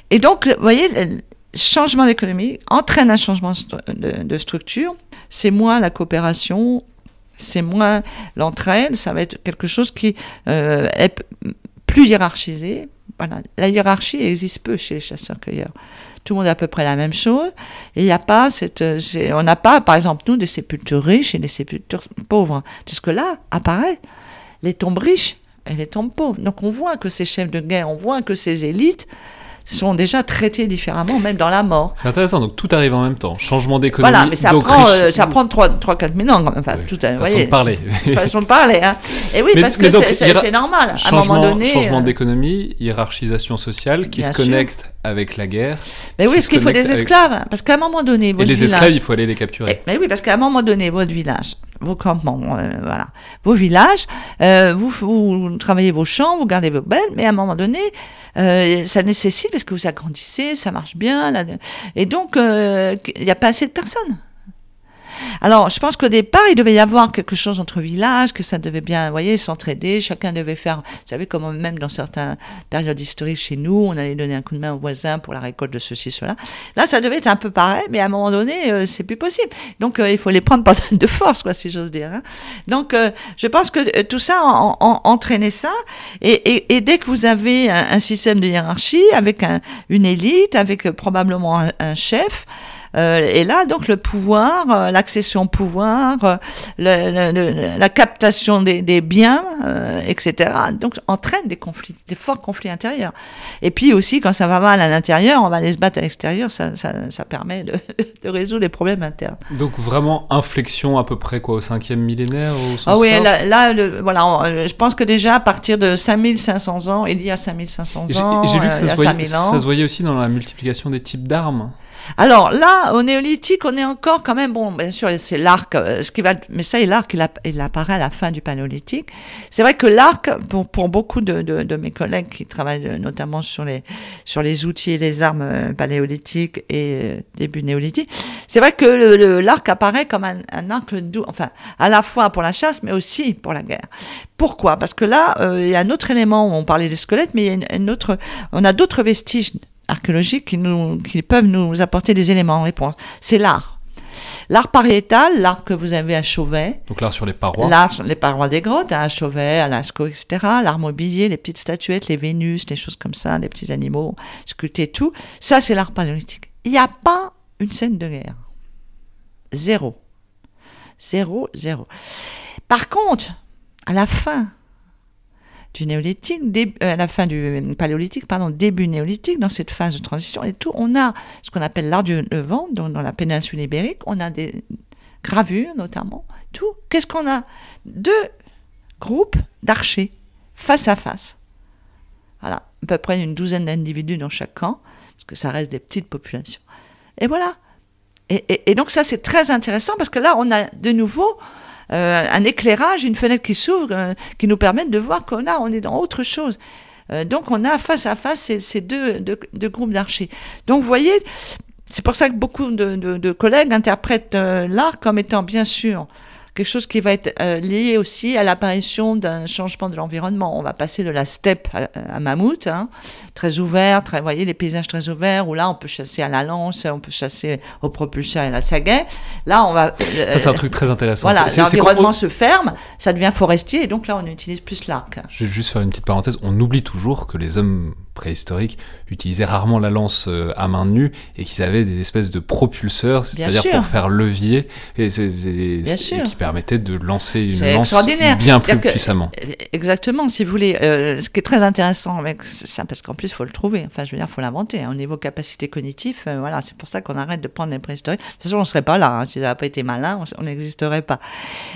Et donc, vous voyez, le changement d'économie entraîne un changement de, structure. C'est moins la coopération, c'est moins l'entraide, ça va être quelque chose qui euh, est plus hiérarchisé. Voilà. La hiérarchie existe peu chez les chasseurs-cueilleurs. Tout le monde a à peu près la même chose. Et il a pas cette. euh, On n'a pas, par exemple, nous, des sépultures riches et des sépultures pauvres. Puisque là, apparaît les tombes riches et les tombes pauvres. Donc on voit que ces chefs de guerre, on voit que ces élites sont déjà traités différemment, même dans la mort. C'est intéressant, donc tout arrive en même temps. Changement d'économie. Voilà, mais ça donc prend, riche- euh, ça prend 3-4 000 ans quand même. Enfin, Ouais, tout façon voyez, de parler. façon de parler. Hein. Et oui, Mais- parce mais que c'est- normal. À un Changement, moment donné. changement euh, d'économie, hiérarchisation sociale qui se sûr. connecte avec la guerre. Mais oui, se qu'il faut des esclaves Parce qu'à un moment donné, Et votre les village, esclaves, il faut aller les capturer. Eh, Mais oui, parce qu'à un moment donné, votre village, vos campements, euh, voilà, vos villages, euh, vous, vous travaillez vos champs, vous gardez vos belles, mais à un moment donné, euh, ça nécessite, parce que vous agrandissez, ça marche bien, là, et donc il n'y a pas assez de personnes. Alors, je pense qu'au départ, il devait y avoir quelque chose entre villages, que ça devait bien, vous voyez, s'entraider. Chacun devait faire, vous savez, comme même dans certaines périodes historiques chez nous, on allait donner un coup de main au voisin pour la récolte de ceci, cela. Là, ça devait être un peu pareil, mais à un moment donné, euh, c'est plus possible. Donc, euh, il faut les prendre par de force, quoi, si j'ose dire. hein. Donc, euh, je pense que euh, tout ça en, en- entraînait ça. Et, dès que vous avez un, système de hiérarchie avec un- une élite, avec euh, probablement un, chef, et là, donc, le pouvoir, euh, l'accession au pouvoir, euh, le- le- le- la captation des, des biens, euh, etc., donc, entraîne des conflits, des forts conflits intérieurs. Et puis aussi, quand ça va mal à l'intérieur, on va aller se battre à l'extérieur, ça, ça, ça permet de, de résoudre les problèmes internes. Donc vraiment inflexion à peu près quoi au cinquième millénaire au sens Ah oui, là, là, le- voilà, on- euh, je pense que déjà à partir de 5500 ans, il y a 5500 Et J'ai ans, j'ai lu euh, que ça a se, voyait, 5000 ans. ça se voyait aussi dans la multiplication des types d'armes. Alors là, au néolithique, on est encore quand même, bon, bien sûr, c'est l'arc, euh, ce qui va, mais ça, l'arc, il, app- il apparaît à la fin du paléolithique. C'est vrai que l'arc, pour, beaucoup de, mes collègues qui travaillent euh, notamment sur les, sur les outils et les armes euh, paléolithiques et début néolithique, c'est vrai que l'arc apparaît comme un, arc doux, enfin, à la fois pour la chasse, mais aussi pour la guerre. Pourquoi? Parce que là, il y a un autre élément, on parlait des squelettes, mais il y a une autre, on a d'autres vestiges archéologiques qui, nous, qui peuvent nous apporter des éléments en réponse. C'est l'art. L'art pariétal, l'art que vous avez à Chauvet, Donc là sur les parois. l'art sur les parois des grottes, hein, à Chauvet, à Lascaux, etc. L'art mobilier, les petites statuettes, les Vénus, les choses comme ça, les petits animaux sculptés, tout. Ça, c'est l'art paléolithique. Il n'y a pas une scène de guerre. Zéro. Zéro, zéro. Par contre, à la fin du néolithique, euh, à la fin du paléolithique, pardon, début néolithique, dans cette phase de transition et tout, on a ce qu'on appelle l'art du Levant, dans la péninsule ibérique, on a des gravures notamment, tout. Qu'est-ce qu'on a? Deux groupes d'archers face à face. Voilà, à peu près une douzaine d'individus dans chaque camp, parce que ça reste des petites populations. Et voilà. Et, donc ça, c'est très intéressant parce que là, on a de nouveau euh, un éclairage, une fenêtre qui s'ouvre, euh, qui nous permettent de voir qu'on a, on est dans autre chose. Euh, donc on a face à face ces, deux, deux- deux groupes d'archers. Donc vous voyez, c'est pour ça que beaucoup de, de- de collègues interprètent euh, l'art comme étant bien sûr quelque chose qui va être euh, lié aussi à l'apparition d'un changement de l'environnement. On va passer de la steppe à, mammouth, hein, très ouvert, très, vous voyez, les paysages très ouverts, où là, on peut chasser à la lance, on peut chasser au propulseur et à la sagaie. Là, on va... ça, c'est un truc très intéressant. Voilà, l'environnement se ferme, ça devient forestier, et donc là, on utilise plus l'arc. Je vais juste faire une petite parenthèse. On oublie toujours que les hommes préhistoriques utilisaient rarement la lance euh, à main nue et qu'ils avaient des espèces de propulseurs, c'est-à-dire pour faire levier et, qui permettaient de lancer une lance bien plus puissamment. Euh, exactement, si vous voulez. Euh, ce qui est très intéressant avec ça, parce qu'en plus, il faut le trouver. Enfin, je veux dire, il faut l'inventer. Hein. Au niveau capacité cognitive, voilà, c'est pour ça qu'on arrête de prendre les préhistoriques. De toute façon, on ne serait pas là. Hein. Si ça n'avait pas été malin, on n'existerait pas.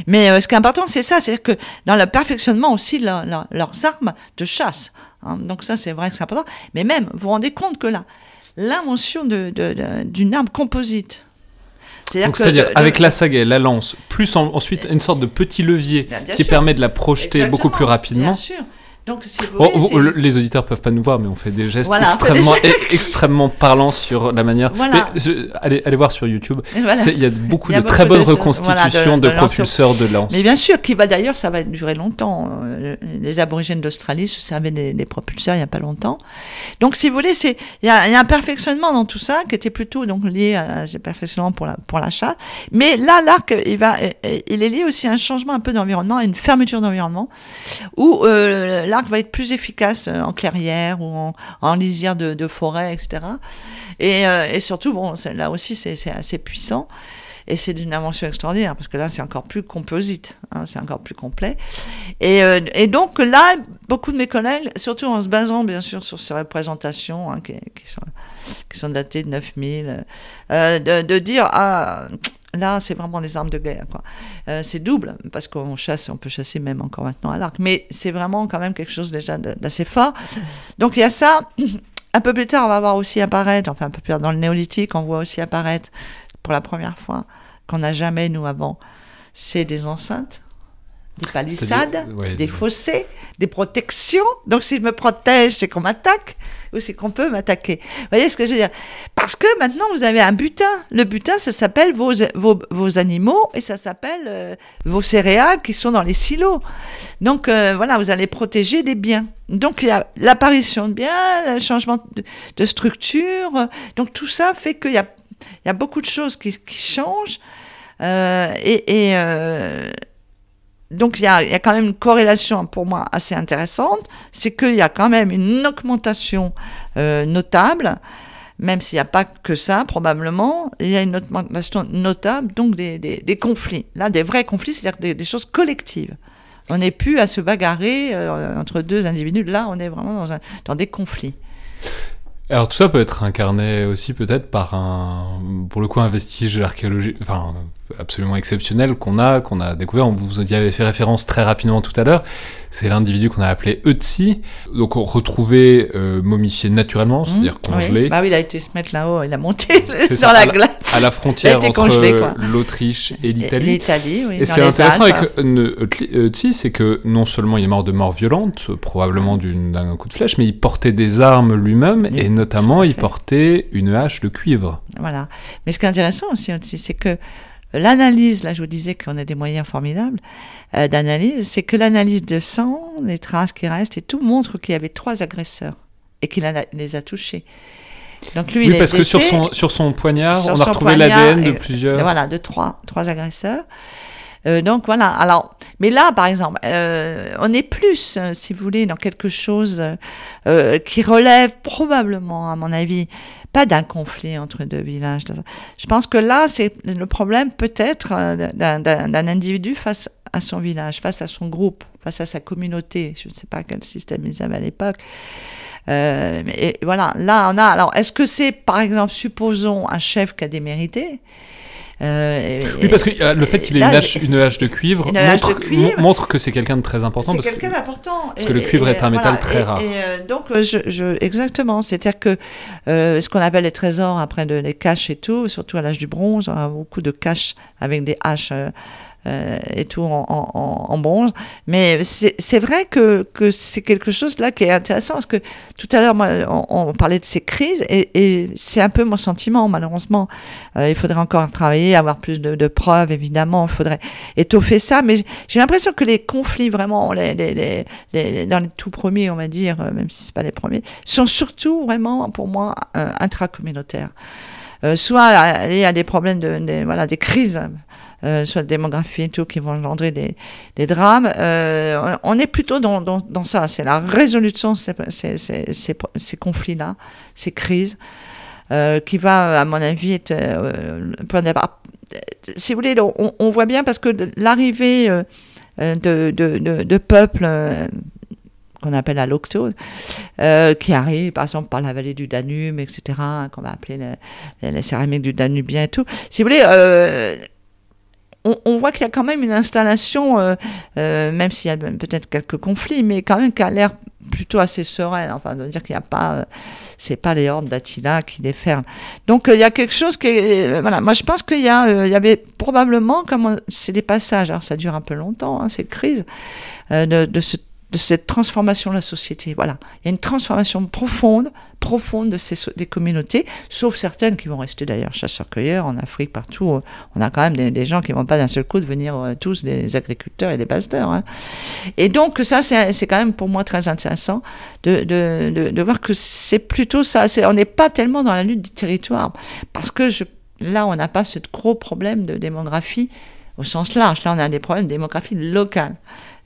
Mais ce qui est important, c'est ça, c'est que dans le perfectionnement aussi, leurs armes de chasse. Hein. Donc ça, c'est vrai que c'est important. Mais même, vous vous rendez compte que là, l'invention d'une de, arme composite, c'est-à-dire avec la sagaie, la lance, plus ensuite une sorte de petit levier qui permet de la projeter beaucoup plus rapidement. Bien sûr. Donc, si vous les auditeurs peuvent pas nous voir, mais on fait des gestes extrêmement, extrêmement parlants sur la manière. allez, allez, voir sur YouTube. Il y a beaucoup de très bonnes reconstitutions de, propulseurs de lance. Mais bien sûr, qui va d'ailleurs, ça va durer longtemps. Euh, les aborigènes d'Australie se servaient des, propulseurs il y a pas longtemps. Donc, si vous voulez, c'est il y, a un perfectionnement dans tout ça qui était plutôt donc lié à ce perfectionnement pour la pour. Mais là, l'arc, il va, il est lié aussi à un changement un peu d'environnement, à une fermeture d'environnement où euh, l'arc va être plus efficace euh, en clairière ou en, lisière de, forêt, etc. Euh, et, surtout, bon, là aussi, c'est assez puissant. Et c'est d'une invention extraordinaire, parce que là, c'est encore plus composite, hein, c'est encore plus complet. Euh, et, donc là, beaucoup de mes collègues, surtout en se basant bien sûr sur ces représentations hein, qui, sont, datées de 9000, de, de, dire, ah, Là, c'est vraiment des armes de guerre. Euh, c'est double, parce qu'on chasse, on peut chasser même encore maintenant à l'arc. Mais c'est vraiment quand même quelque chose déjà d'assez fort. Donc il y a ça. Un peu plus tard, on va voir aussi apparaître, enfin un peu plus tard dans le néolithique, on voit aussi apparaître pour la première fois, qu'on n'a jamais, nous, avant, c'est des enceintes des palissades, des fossés, des protections. Donc si je me protège, c'est qu'on m'attaque ou c'est qu'on peut m'attaquer. Vous voyez ce que je veux dire? Parce que maintenant, vous avez un butin. Le butin, ça s'appelle vos, vos, animaux et ça s'appelle euh, vos céréales qui sont dans les silos. Donc euh, voilà, vous allez protéger des biens. Donc il y a l'apparition de biens, le changement de, structure. Donc tout ça fait qu'il y a, il y a beaucoup de choses qui, changent. Euh, et, et donc il y, a, quand même une corrélation pour moi assez intéressante, c'est qu'il y a quand même une augmentation euh, notable, même s'il n'y a pas que ça probablement, il y a une augmentation notable donc des, conflits, là des vrais conflits, c'est-à-dire des, choses collectives. On n'est plus à se bagarrer euh, entre deux individus, là on est vraiment dans, des conflits. Alors tout ça peut être incarné aussi peut-être par un, pour le coup, un vestige archéologique, enfin absolument exceptionnel qu'on a, qu'on a découvert. On vous y avait fait référence très rapidement tout à l'heure. C'est l'individu qu'on a appelé Ötzi, donc retrouvé euh, momifié naturellement, c'est-à-dire mmh, congelé. Bah oui, il a été se mettre là-haut, il a monté dans la glace. À la frontière entre l'Autriche et l'Italie. L'Italie, oui. Et ce qui est intéressant avec Ötzi, c'est que non seulement il est mort de mort violente, probablement d'un coup de flèche, mais il portait des armes lui-même, et notamment il portait une hache de cuivre. Voilà. Mais ce qui est intéressant aussi, c'est que L'analyse, là je vous disais qu'on a des moyens formidables euh, d'analyse, c'est que l'analyse de sang, les traces qui restent et tout montre qu'il y avait trois agresseurs et qu'il les a touchés. Donc lui, oui, parce que sur son, sur son poignard, on a retrouvé l'ADN de plusieurs. Voilà, de trois, trois agresseurs. Euh, donc voilà. Alors, mais là, par exemple, euh, on est plus, si vous voulez, dans quelque chose qui relève probablement, à mon avis, pas d'un conflit entre deux villages. Je pense que là, c'est le problème peut-être euh, d'un individu face à son village, face à son groupe, face à sa communauté. Je ne sais pas quel système ils avaient à l'époque. Euh, et voilà, là on a. Alors, est-ce que c'est, par exemple, supposons un chef qui a démérité euh, oui, parce que euh, le fait qu'il ait une hache, une hache, de cuivre, montre, que c'est quelqu'un de très important. C'est quelqu'un d'important. Parce que le cuivre est un métal très rare. Et, donc, je, je, exactement. C'est-à-dire que ce qu'on appelle les trésors, après de, les caches et tout, surtout à l'âge du bronze, on a beaucoup de caches avec des haches euh, et tout en, bronze. Mais c'est vrai que, que c'est quelque chose là qui est intéressant parce que tout à l'heure, on, parlait de ces crises et, c'est un peu mon sentiment, malheureusement. Euh, il faudrait encore travailler, avoir plus de, preuves, évidemment. Il faudrait étoffer ça. Mais j'ai l'impression que les conflits, vraiment, les, les, les, dans les tout premiers, on va dire, euh, même si c'est pas les premiers, sont surtout vraiment, pour moi, euh, intracommunautaires. Soit il y a des problèmes de, voilà des crises euh, soit de démographie et tout, qui vont engendrer des, drames. Euh, on est plutôt dans, ça, c'est la résolution de ces, conflits-là, ces crises, euh, qui va, à mon avis, être le point départ. Si vous voulez, on, voit bien parce que l'arrivée euh, de, peuples qu'on appelle la loctose, euh, qui arrive par exemple par la vallée du Danube, etc., qu'on va appeler les, les céramiques du Danubien et tout. Si vous voulez, on, voit qu'il y a quand même une installation, euh, euh même s'il y a peut-être quelques conflits, mais quand même qui a l'air plutôt assez sereine. Enfin, de dire qu'il n'y a pas, euh, c'est pas les hordes d'Attila qui déferlent. Donc il y a quelque chose qui, est, voilà, moi je pense qu'il y a, il y avait probablement, comme c'est des passages, alors ça dure un peu longtemps, hein, ces crises, de, de ce de cette transformation de la société. Voilà, il y a une transformation profonde, profonde de ces des communautés, sauf certaines qui vont rester d'ailleurs chasseurs-cueilleurs en Afrique partout. On a quand même des, gens qui vont pas d'un seul coup devenir euh, tous des agriculteurs et des pasteurs. Hein. Et donc ça, c'est quand même pour moi très intéressant de, de, de, voir que c'est plutôt ça. on n'est pas tellement dans la lutte du territoire parce que là, on n'a pas ce gros problème de démographie au sens large. Là, on a des problèmes de démographie locale.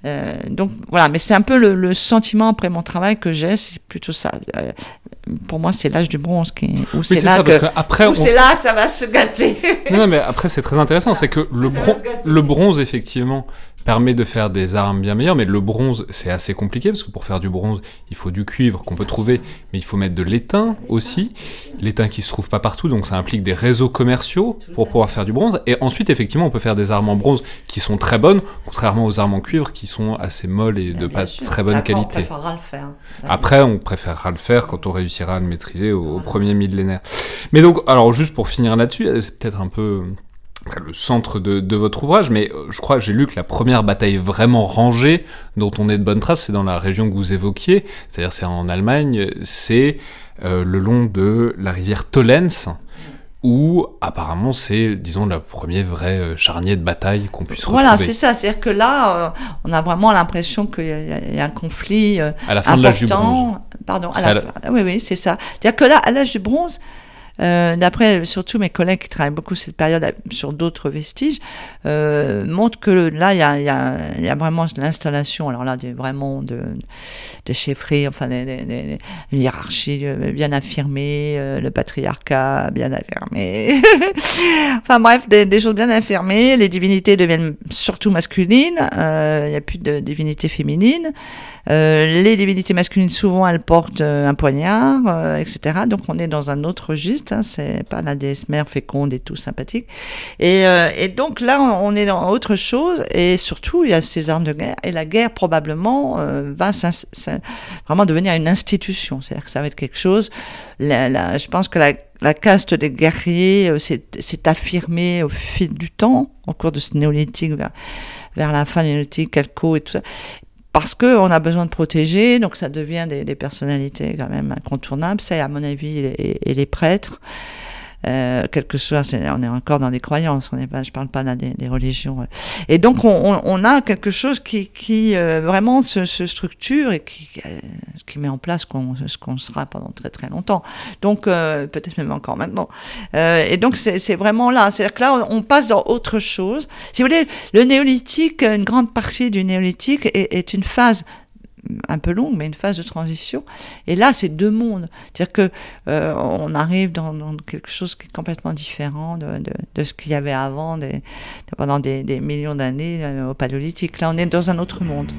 Euh, donc voilà, mais c'est un peu le, le, sentiment après mon travail que j'ai, c'est plutôt ça. Euh, pour moi, c'est l'âge du bronze qui où c'est là ça, que, que après, on... c'est là ça va se gâter. non, mais après c'est très intéressant, c'est que le, bron le bronze effectivement permet de faire des armes bien meilleures, mais le bronze, c'est assez compliqué, parce que pour faire du bronze, il faut du cuivre qu'on peut trouver, mais il faut mettre de l'étain aussi, l'étain qui se trouve pas partout, donc ça implique des réseaux commerciaux pour pouvoir faire du bronze, et ensuite, effectivement, on peut faire des armes en bronze qui sont très bonnes, contrairement aux armes en cuivre qui sont assez molles et de pas sûr. très bonne qualité. On le faire. Après, on préférera le faire quand on réussira à le maîtriser au, voilà. au premier millénaire. Mais donc, alors juste pour finir là-dessus, c'est peut-être un peu le centre de, de, votre ouvrage, mais je crois, j'ai lu que la première bataille vraiment rangée dont on est de bonne trace, c'est dans la région que vous évoquiez, c'est-à-dire c'est en Allemagne, c'est euh, le long de la rivière Tollenz, où apparemment c'est, disons, le premier vrai euh, charnier de bataille qu'on puisse retrouver. Voilà, c'est ça, c'est-à-dire que là, euh, on a vraiment l'impression qu'il y, y, a un conflit euh, à la fin important. de l'âge du bronze. Pardon, à la, à la... oui, oui, c'est ça. C'est-à-dire que là, à l'âge du bronze, euh, d'après surtout mes collègues qui travaillent beaucoup cette période sur d'autres vestiges, euh, montrent que là, il y a, y, y a, vraiment l'installation, alors là, vraiment de, de enfin, des, des, une hiérarchie euh, bien affirmée, le patriarcat bien affirmé, enfin bref, des, des, choses bien affirmées, les divinités deviennent surtout masculines, il n'y a plus de divinités féminines. Les divinités masculines, souvent, elles portent un poignard, etc. Donc, on est dans un autre registre. Hein, c'est pas la déesse mère féconde et tout sympathique. Et, euh, donc là, on est dans autre chose. Et surtout, il y a ces armes de guerre. Et la guerre, probablement, euh, va vraiment devenir une institution. C'est-à-dire que ça va être quelque chose. Je pense que la, caste des guerriers s'est affirmée au fil du temps, au cours de ce néolithique vers, vers la fin du néolithique, Calco et tout ça parce qu'on a besoin de protéger, donc ça devient des, personnalités quand même incontournables. C'est à mon avis et les, prêtres, euh, quel que soit, on est encore dans des croyances, on est pas, je parle pas là des, religions. Et donc on, a quelque chose qui, euh, vraiment se, structure et qui, euh, met en place ce qu'on sera pendant très très longtemps. Donc euh, peut-être même encore maintenant. Et donc c'est vraiment là, c'est-à-dire que là on, passe dans autre chose. Si vous voulez, le néolithique, une grande partie du néolithique est une phase un peu longue, mais une phase de transition. Et là, c'est deux mondes. C'est-à-dire que euh, on arrive dans, dans, quelque chose qui est complètement différent de, de, de ce qu'il y avait avant, des, pendant des, des millions d'années euh, au paléolithique. Là, on est dans un autre monde.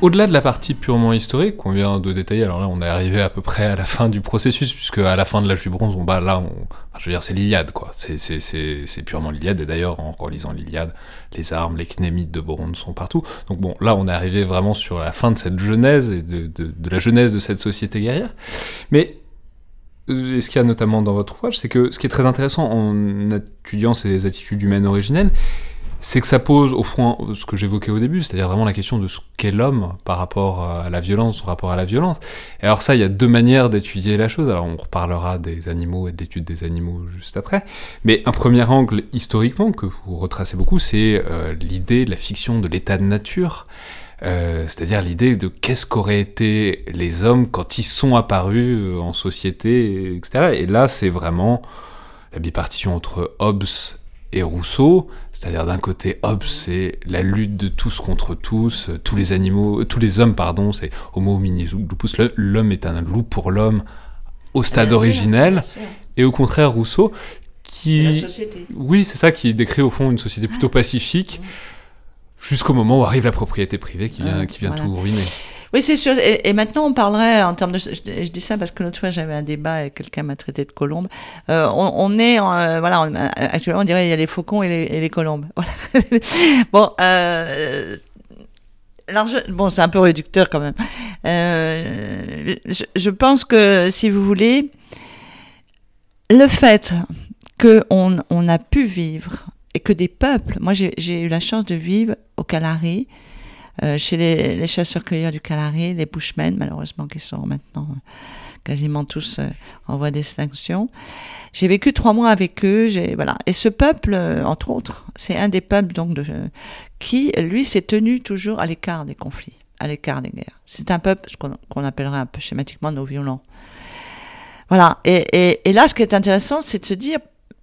Au-delà de la partie purement historique qu'on vient de détailler, alors là on est arrivé à peu près à la fin du processus, puisque à la fin de l'âge du bronze, on, bah, là, on, je veux dire, c'est l'Iliade, quoi. C'est purement l'Iliade, et d'ailleurs, en relisant l'Iliade, les armes, les knémites de bronze sont partout. Donc bon, là on est arrivé vraiment sur la fin de cette genèse, et de, la genèse de cette société guerrière. Mais euh, ce qu'il y a notamment dans votre ouvrage, c'est que ce qui est très intéressant en étudiant ces attitudes humaines originelles, c'est que ça pose au fond ce que j'évoquais au début, c'est-à-dire vraiment la question de ce qu'est l'homme par rapport à la violence, par rapport à la violence. Et alors ça, il y a deux manières d'étudier la chose. Alors on reparlera des animaux et de l'étude des animaux juste après. Mais un premier angle historiquement que vous retracez beaucoup, c'est euh, l'idée de la fiction de l'état de nature. Euh, c'est-à-dire l'idée de qu'est-ce qu'auraient été les hommes quand ils sont apparus euh, en société, etc. Et là, c'est vraiment la bipartition entre Hobbes et Rousseau, c'est-à-dire d'un côté Hobbes c'est la lutte de tous contre tous, euh, tous les animaux, euh, tous les hommes pardon, c'est Homo hominis lupus, l'homme est un loup pour l'homme au stade originel, et au contraire Rousseau qui, la société. oui c'est ça qui décrit au fond une société plutôt pacifique, jusqu'au moment où arrive la propriété privée qui vient, qui vient tout ruiner. Oui, c'est sûr. Et, maintenant, on parlerait en termes de. Je, dis ça parce que l'autre fois, j'avais un débat et quelqu'un m'a traité de colombe. Euh, on, est. Euh, voilà, actuellement, on dirait il y a les faucons et les, colombes. Bon. Euh, alors, bon, c'est un peu réducteur quand même. Euh, je, pense que, si vous voulez, le fait qu'on on a pu vivre et que des peuples, moi j'ai eu la chance de vivre au Calari, euh, chez les, chasseurs-cueilleurs du Calari, les Bushmen, malheureusement, qui sont maintenant euh, quasiment tous euh, en voie d'extinction. J'ai vécu trois mois avec eux, voilà. Et ce peuple, entre autres, c'est un des peuples donc qui, lui, s'est tenu toujours à l'écart des conflits, à l'écart des guerres. C'est un peuple qu'on appellerait un peu schématiquement nos violents. Voilà. Et, et là, ce qui est intéressant, c'est de se dire,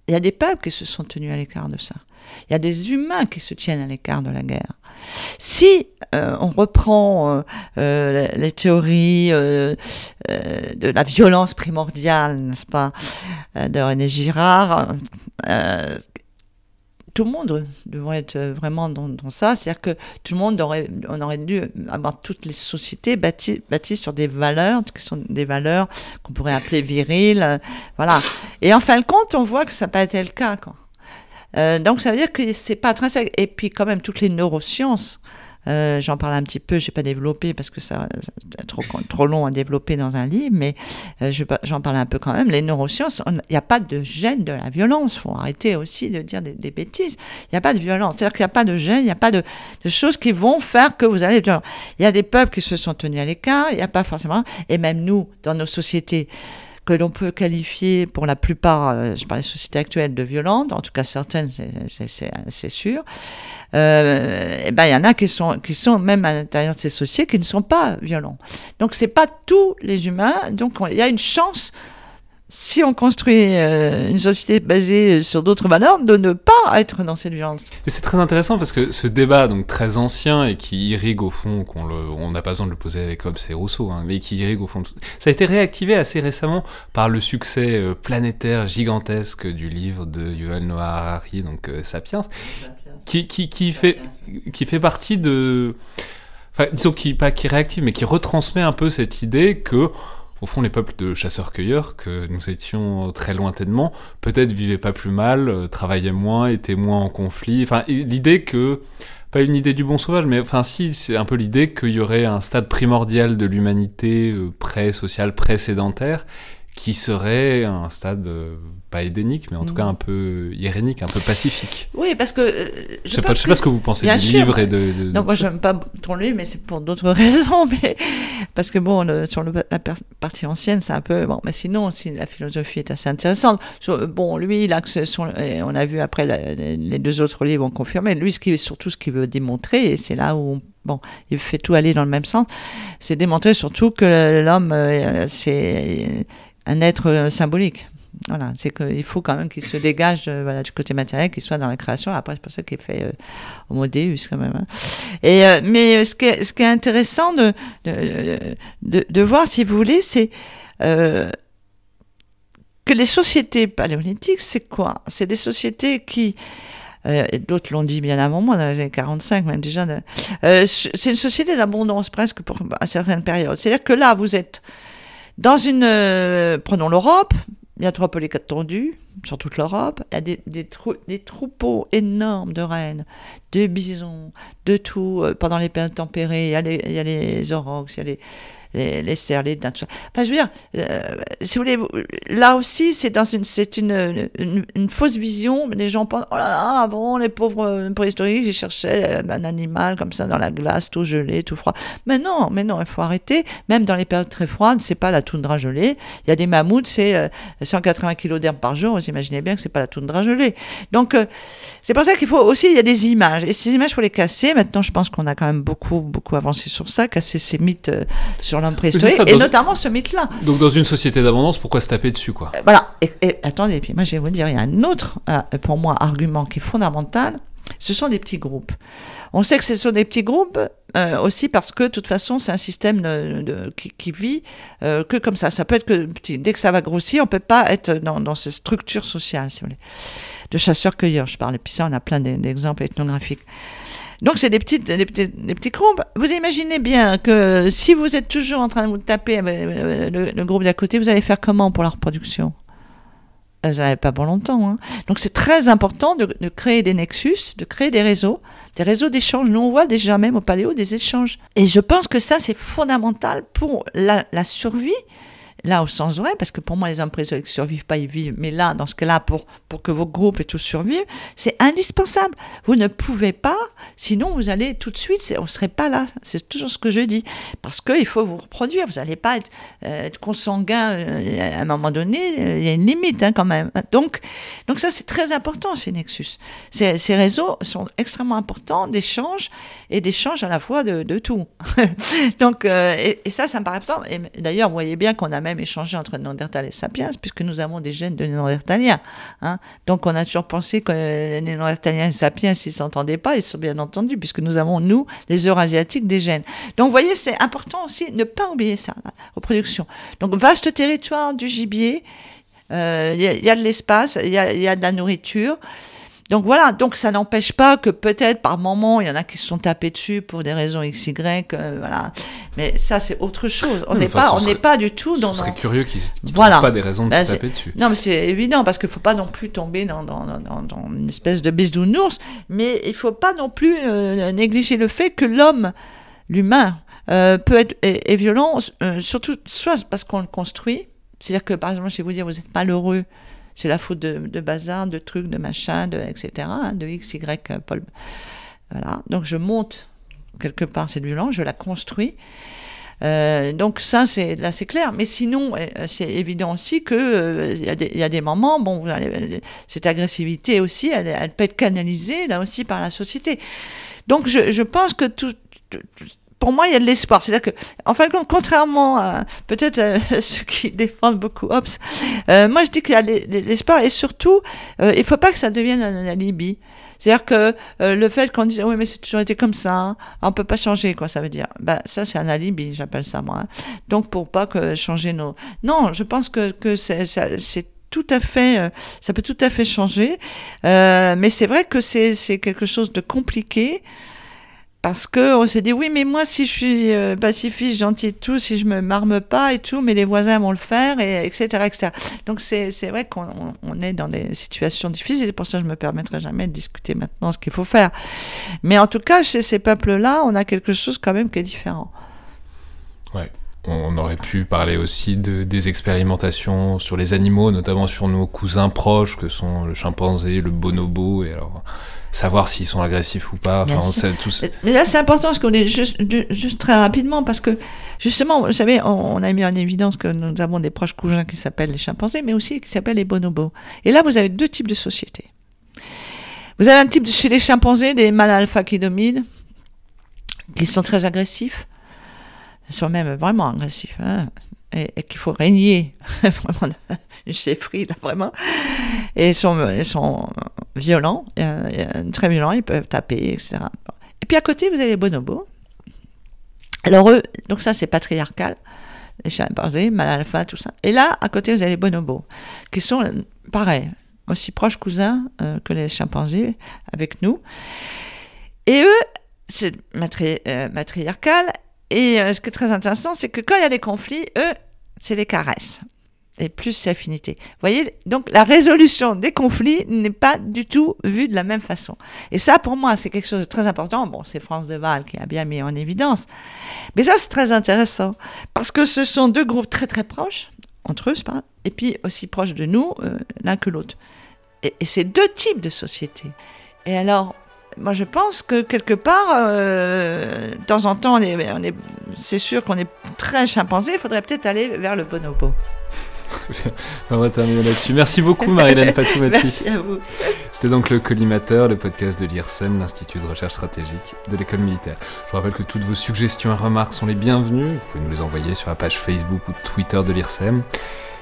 il y a des peuples qui se sont tenus à l'écart de ça. Il y a des humains qui se tiennent à l'écart de la guerre. Si euh, on reprend euh, euh, les théories de la violence primordiale, n'est-ce pas, de René Girard, tout le monde devrait être vraiment dans, ça. C'est-à-dire que tout le monde aurait, on aurait dû avoir toutes les sociétés bâties, sur des valeurs, qui sont des valeurs qu'on pourrait appeler viriles. voilà. Et en fin de compte, on voit que ça n'a pas été le cas. Quoi. Euh, donc ça veut dire que c'est pas intrinsèque. Et puis quand même toutes les neurosciences. Euh, j'en parle un petit peu, j'ai pas développé parce que ça trop, trop long à développer dans un livre, mais euh, j'en parle un peu quand même. Les neurosciences, il n'y a pas de gène de la violence. faut arrêter aussi de dire des, bêtises. Il n'y a pas de violence. C'est-à-dire qu'il n'y a pas de gène, il n'y a pas de, de, choses qui vont faire que vous allez. Il y a des peuples qui se sont tenus à l'écart, il n'y a pas forcément. Et même nous, dans nos sociétés, que l'on peut qualifier pour la plupart, euh, je parle des sociétés actuelles, de violentes, en tout cas certaines, c'est sûr. Euh, et ben il y en a qui sont qui sont même à l'intérieur de ces sociétés qui ne sont pas violents. Donc c'est pas tous les humains. Donc il y a une chance si on construit euh, une société basée sur d'autres valeurs, de ne pas être dans cette violence. Et c'est très intéressant parce que ce débat, donc très ancien et qui irrigue au fond, qu'on on n'a pas besoin de le poser avec Hobbes et Rousseau, hein, mais qui irrigue au fond, ça a été réactivé assez récemment par le succès euh, planétaire gigantesque du livre de Yuval Noah Harari, donc euh, Sapiens, qui, qui, qui, fait, qui fait partie de... Enfin, disons qui, pas qui réactive, mais qui retransmet un peu cette idée que au fond, les peuples de chasseurs-cueilleurs, que nous étions très lointainement, peut-être vivaient pas plus mal, euh, travaillaient moins, étaient moins en conflit. Enfin, l'idée que, pas une idée du bon sauvage, mais enfin, si, c'est un peu l'idée qu'il y aurait un stade primordial de l'humanité euh, pré-social, pré-sédentaire, qui serait un stade euh, pas édénique, mais en tout cas un peu irénique, un peu pacifique. Oui, parce que euh, je, sais pas, sais pas ce que vous pensez du livre et de. non, moi j'aime pas le livre, mais c'est pour d'autres raisons, mais parce que bon, sur le, la partie ancienne, c'est un peu bon, mais sinon, si la philosophie est assez intéressante. bon, lui, l'axe, on a vu après les deux autres livres ont confirmé. Lui, ce qui surtout ce qu'il veut démontrer, et c'est là où bon, il fait tout aller dans le même sens, c'est démontrer surtout que l'homme, euh, c'est un être euh, symbolique. Voilà, c'est qu'il faut quand même qu'il se dégage euh, voilà, du côté matériel, qu'il soit dans la création. Après, c'est pour ça qu'il fait euh, Homo Deus quand même. Hein. Et, mais ce qui, est, ce qui est intéressant de, de, de, voir, si vous voulez, c'est que les sociétés paléolithiques, c'est quoi? C'est des sociétés qui euh, d'autres l'ont dit bien avant moi, dans les années 45 même déjà. Euh, c'est une société d'abondance presque pour à certaines périodes. C'est-à-dire que là, vous êtes dans une... euh, prenons l'Europe, il y a trois polycats tendus sur toute l'Europe. Il y a des, des, trou- des troupeaux énormes de rennes, de bisons, de tout. euh, pendant les périodes tempérées, il y a les, il il y a les, les, les daims, tout ça. Enfin, je veux dire, euh, si vous voulez, là aussi, c'est dans une, c'est une, une, fausse vision. Les gens pensent, oh là là, avant, les pauvres euh, préhistoriques, ils cherchaient euh, un animal comme ça dans la glace, tout gelé, tout froid. Mais non, mais non, il faut arrêter. Même dans les périodes très froides, c'est pas la toundra gelée. Il y a des mammouths, c'est euh, 180 kilos d'herbe par jour. Vous imaginez bien que c'est pas la toundra gelée. Donc, c'est pour ça qu'il faut aussi, il y a des images. Et ces images, il faut les casser. Maintenant, je pense qu'on a quand même beaucoup, beaucoup avancé sur ça, casser ces mythes sur l'homme préhistorique. ça, et notamment ce mythe-là. Donc dans une société d'abondance, pourquoi se taper dessus quoi? Euh, Voilà. Et, et attendez, puis moi, je vais vous dire, il y a un autre, euh, pour moi, argument qui est fondamental. Ce sont des petits groupes. On sait que ce sont des petits groupes euh, aussi parce que, de toute façon, c'est un système de- de- qui, qui vit euh, que comme ça. Ça peut être que petit. Dès que ça va grossir, on peut pas être dans, dans ces structures sociales, si vous voulez. De chasseurs-cueilleurs, je parle. Et puis ça, on a plein d'e- d'exemples ethnographiques. Donc, c'est des, petites, des, petits, groupes. Vous imaginez bien que si vous êtes toujours en train de taper avec euh, le, groupe d'à côté, vous allez faire comment pour la reproduction? Euh, Vous n'avez pas pour longtemps. hein. Donc, c'est très important de, créer des nexus, de créer des réseaux, des réseaux d'échanges. Nous, on voit déjà même au paléo des échanges. Et je pense que ça, c'est fondamental pour la survie là au sens vrai, parce que pour moi les hommes préhistoriques ne survivent pas, ils vivent, mais là, dans ce cas-là, pour, pour que vos groupes et tous survivent, c'est indispensable. Vous ne pouvez pas, sinon vous allez tout de suite, on ne serait pas là. C'est toujours ce que je dis. Parce qu'il faut vous reproduire, vous n'allez pas être, euh, consanguin euh, à un moment donné, euh, il y a une limite hein, quand même. Donc, donc ça c'est très important ces nexus. Ces, ces réseaux sont extrêmement importants d'échanges et d'échanges à la fois de, de tout. donc, et, et ça, ça me paraît important. Et d'ailleurs, vous voyez bien qu'on a même échangé entre Néandertal et Sapiens, puisque nous avons des gènes de Néandertaliens. Hein. Donc, on a toujours pensé que les Néandertaliens et Sapiens, s'ils s'entendaient pas, ils sont bien entendus, puisque nous avons, nous, les Eurasiatiques, des gènes. Donc, vous voyez, c'est important aussi ne pas oublier ça, la reproduction. Donc, vaste territoire du gibier, euh, il y, a- de l'espace, il y y a de la nourriture. Donc voilà, donc ça n'empêche pas que peut-être par moment il y en a qui se sont tapés dessus pour des raisons XY, euh, voilà. Mais ça c'est autre chose. On n'est enfin, pas, on n'est pas du tout dans. Ce serait curieux qu'ils qu'ils Voilà. trouvent pas des raisons de se taper dessus. Non, mais c'est évident parce qu'il faut pas non plus tomber dans, dans, dans, dans- dans une espèce de bisounours, mais il faut pas non plus euh, négliger le fait que l'homme, l'humain, euh, peut être est, est violent, euh, surtout soit parce qu'on le construit, c'est-à-dire que par exemple, je vais vous dire, vous êtes malheureux, c'est la faute de, bazar, de trucs, de machin, de etc., hein, de X, Y, euh, Paul. Voilà, donc je monte quelque part cette violence, je la construis. Euh, donc ça, c'est là, c'est clair. Mais sinon, euh, c'est évident aussi que euh, il il y a des moments, bon, cette agressivité aussi, elle, peut être canalisée là aussi par la société. Donc je, pense que tout- pour moi, il y a de l'espoir. C'est-à-dire que, en fin de compte, contrairement à peut-être euh, ceux qui défendent beaucoup Hobbes, euh, moi je dis qu'il y a l'e- l'espoir et surtout, euh, il faut pas que ça devienne un alibi. C'est-à-dire que euh, le fait qu'on dise oui mais c'est toujours été comme ça, hein, on peut pas changer quoi ça veut dire. Ben ça c'est un alibi, j'appelle ça moi. hein. Donc pour pas que changer nos. Non, je pense que que c'est tout à fait, euh, ça peut tout à fait changer. Euh, mais c'est vrai que c'est quelque chose de compliqué. Parce que on s'est dit oui mais moi si je suis euh, pacifiste gentil et tout si je me marme pas et tout mais les voisins vont le faire et etc etc donc c'est vrai qu'on on- on est dans des situations difficiles. C'est pour ça que je me permettrai jamais de discuter maintenant ce qu'il faut faire. Mais en tout cas chez ces peuples là on a quelque chose quand même qui est différent. On aurait pu parler aussi de, des expérimentations sur les animaux, notamment sur nos cousins proches, que sont le chimpanzé, le bonobo, et alors savoir s'ils sont agressifs ou pas. Bien Enfin, on sûr. sait tous. Mais là, c'est important ce qu'on dit juste, très rapidement parce que justement, vous savez, on, on a mis en évidence que nous avons des proches cousins qui s'appellent les chimpanzés, mais aussi qui s'appellent les bonobos. Et là, vous avez deux types de sociétés. Vous avez un type de- chez les chimpanzés des mâles alpha qui dominent, qui sont très agressifs. Ils sont même vraiment agressifs. hein, et, qu'il faut régner vraiment une chefferie, là, vraiment. Et ils sont, ils sont violents, très violents, ils peuvent taper, etc. Et puis à côté, vous avez les bonobos. Alors eux, donc ça c'est patriarcal, les chimpanzés, mâles alpha, tout ça. Et là, à côté, vous avez les bonobos, qui sont pareils. aussi proches cousins euh, que les chimpanzés avec nous. Et eux, c'est matri euh, matriarcal. Et euh, ce qui est très intéressant, c'est que quand il y a des conflits, eux, c'est les caresses. Et plus c'est affinité. Vous voyez, donc la résolution des conflits n'est pas du tout vue de la même façon. Et ça, pour moi, c'est quelque chose de très important. Bon, c'est France Deval qui a bien mis en évidence. Mais ça, c'est très intéressant. Parce que ce sont deux groupes très très proches, entre eux, pas, et puis aussi proches de nous, euh, l'un que l'autre. Et, et c'est deux types de sociétés. Et alors, moi, je pense que quelque part, euh, de temps en temps, on est, on est, c'est sûr qu'on est très chimpanzé. Il faudrait peut-être aller vers le bonobo. On va terminer là-dessus. Merci beaucoup, à vous. C'était donc le Collimateur, le podcast de l'IRSEM, l'Institut de recherche stratégique de l'école militaire. Je vous rappelle que toutes vos suggestions et remarques sont les bienvenues. Vous pouvez nous les envoyer sur la page Facebook ou Twitter de l'IRSEM.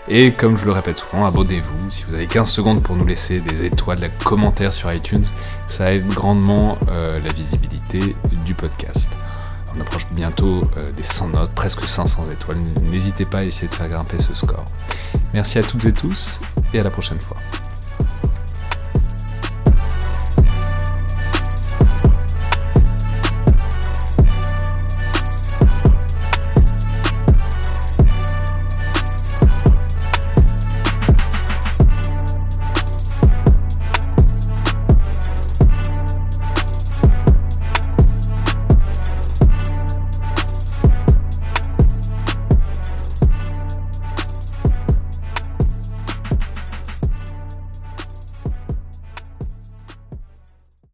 Et comme je le répète souvent, abonnez-vous. Si vous avez 15 secondes pour nous laisser des étoiles, des commentaires sur iTunes, ça aide grandement euh, la visibilité du podcast. On approche bientôt euh, des 100 notes, presque 500 étoiles. N'hésitez pas à essayer de faire grimper ce score. Merci à toutes et tous et à la prochaine fois.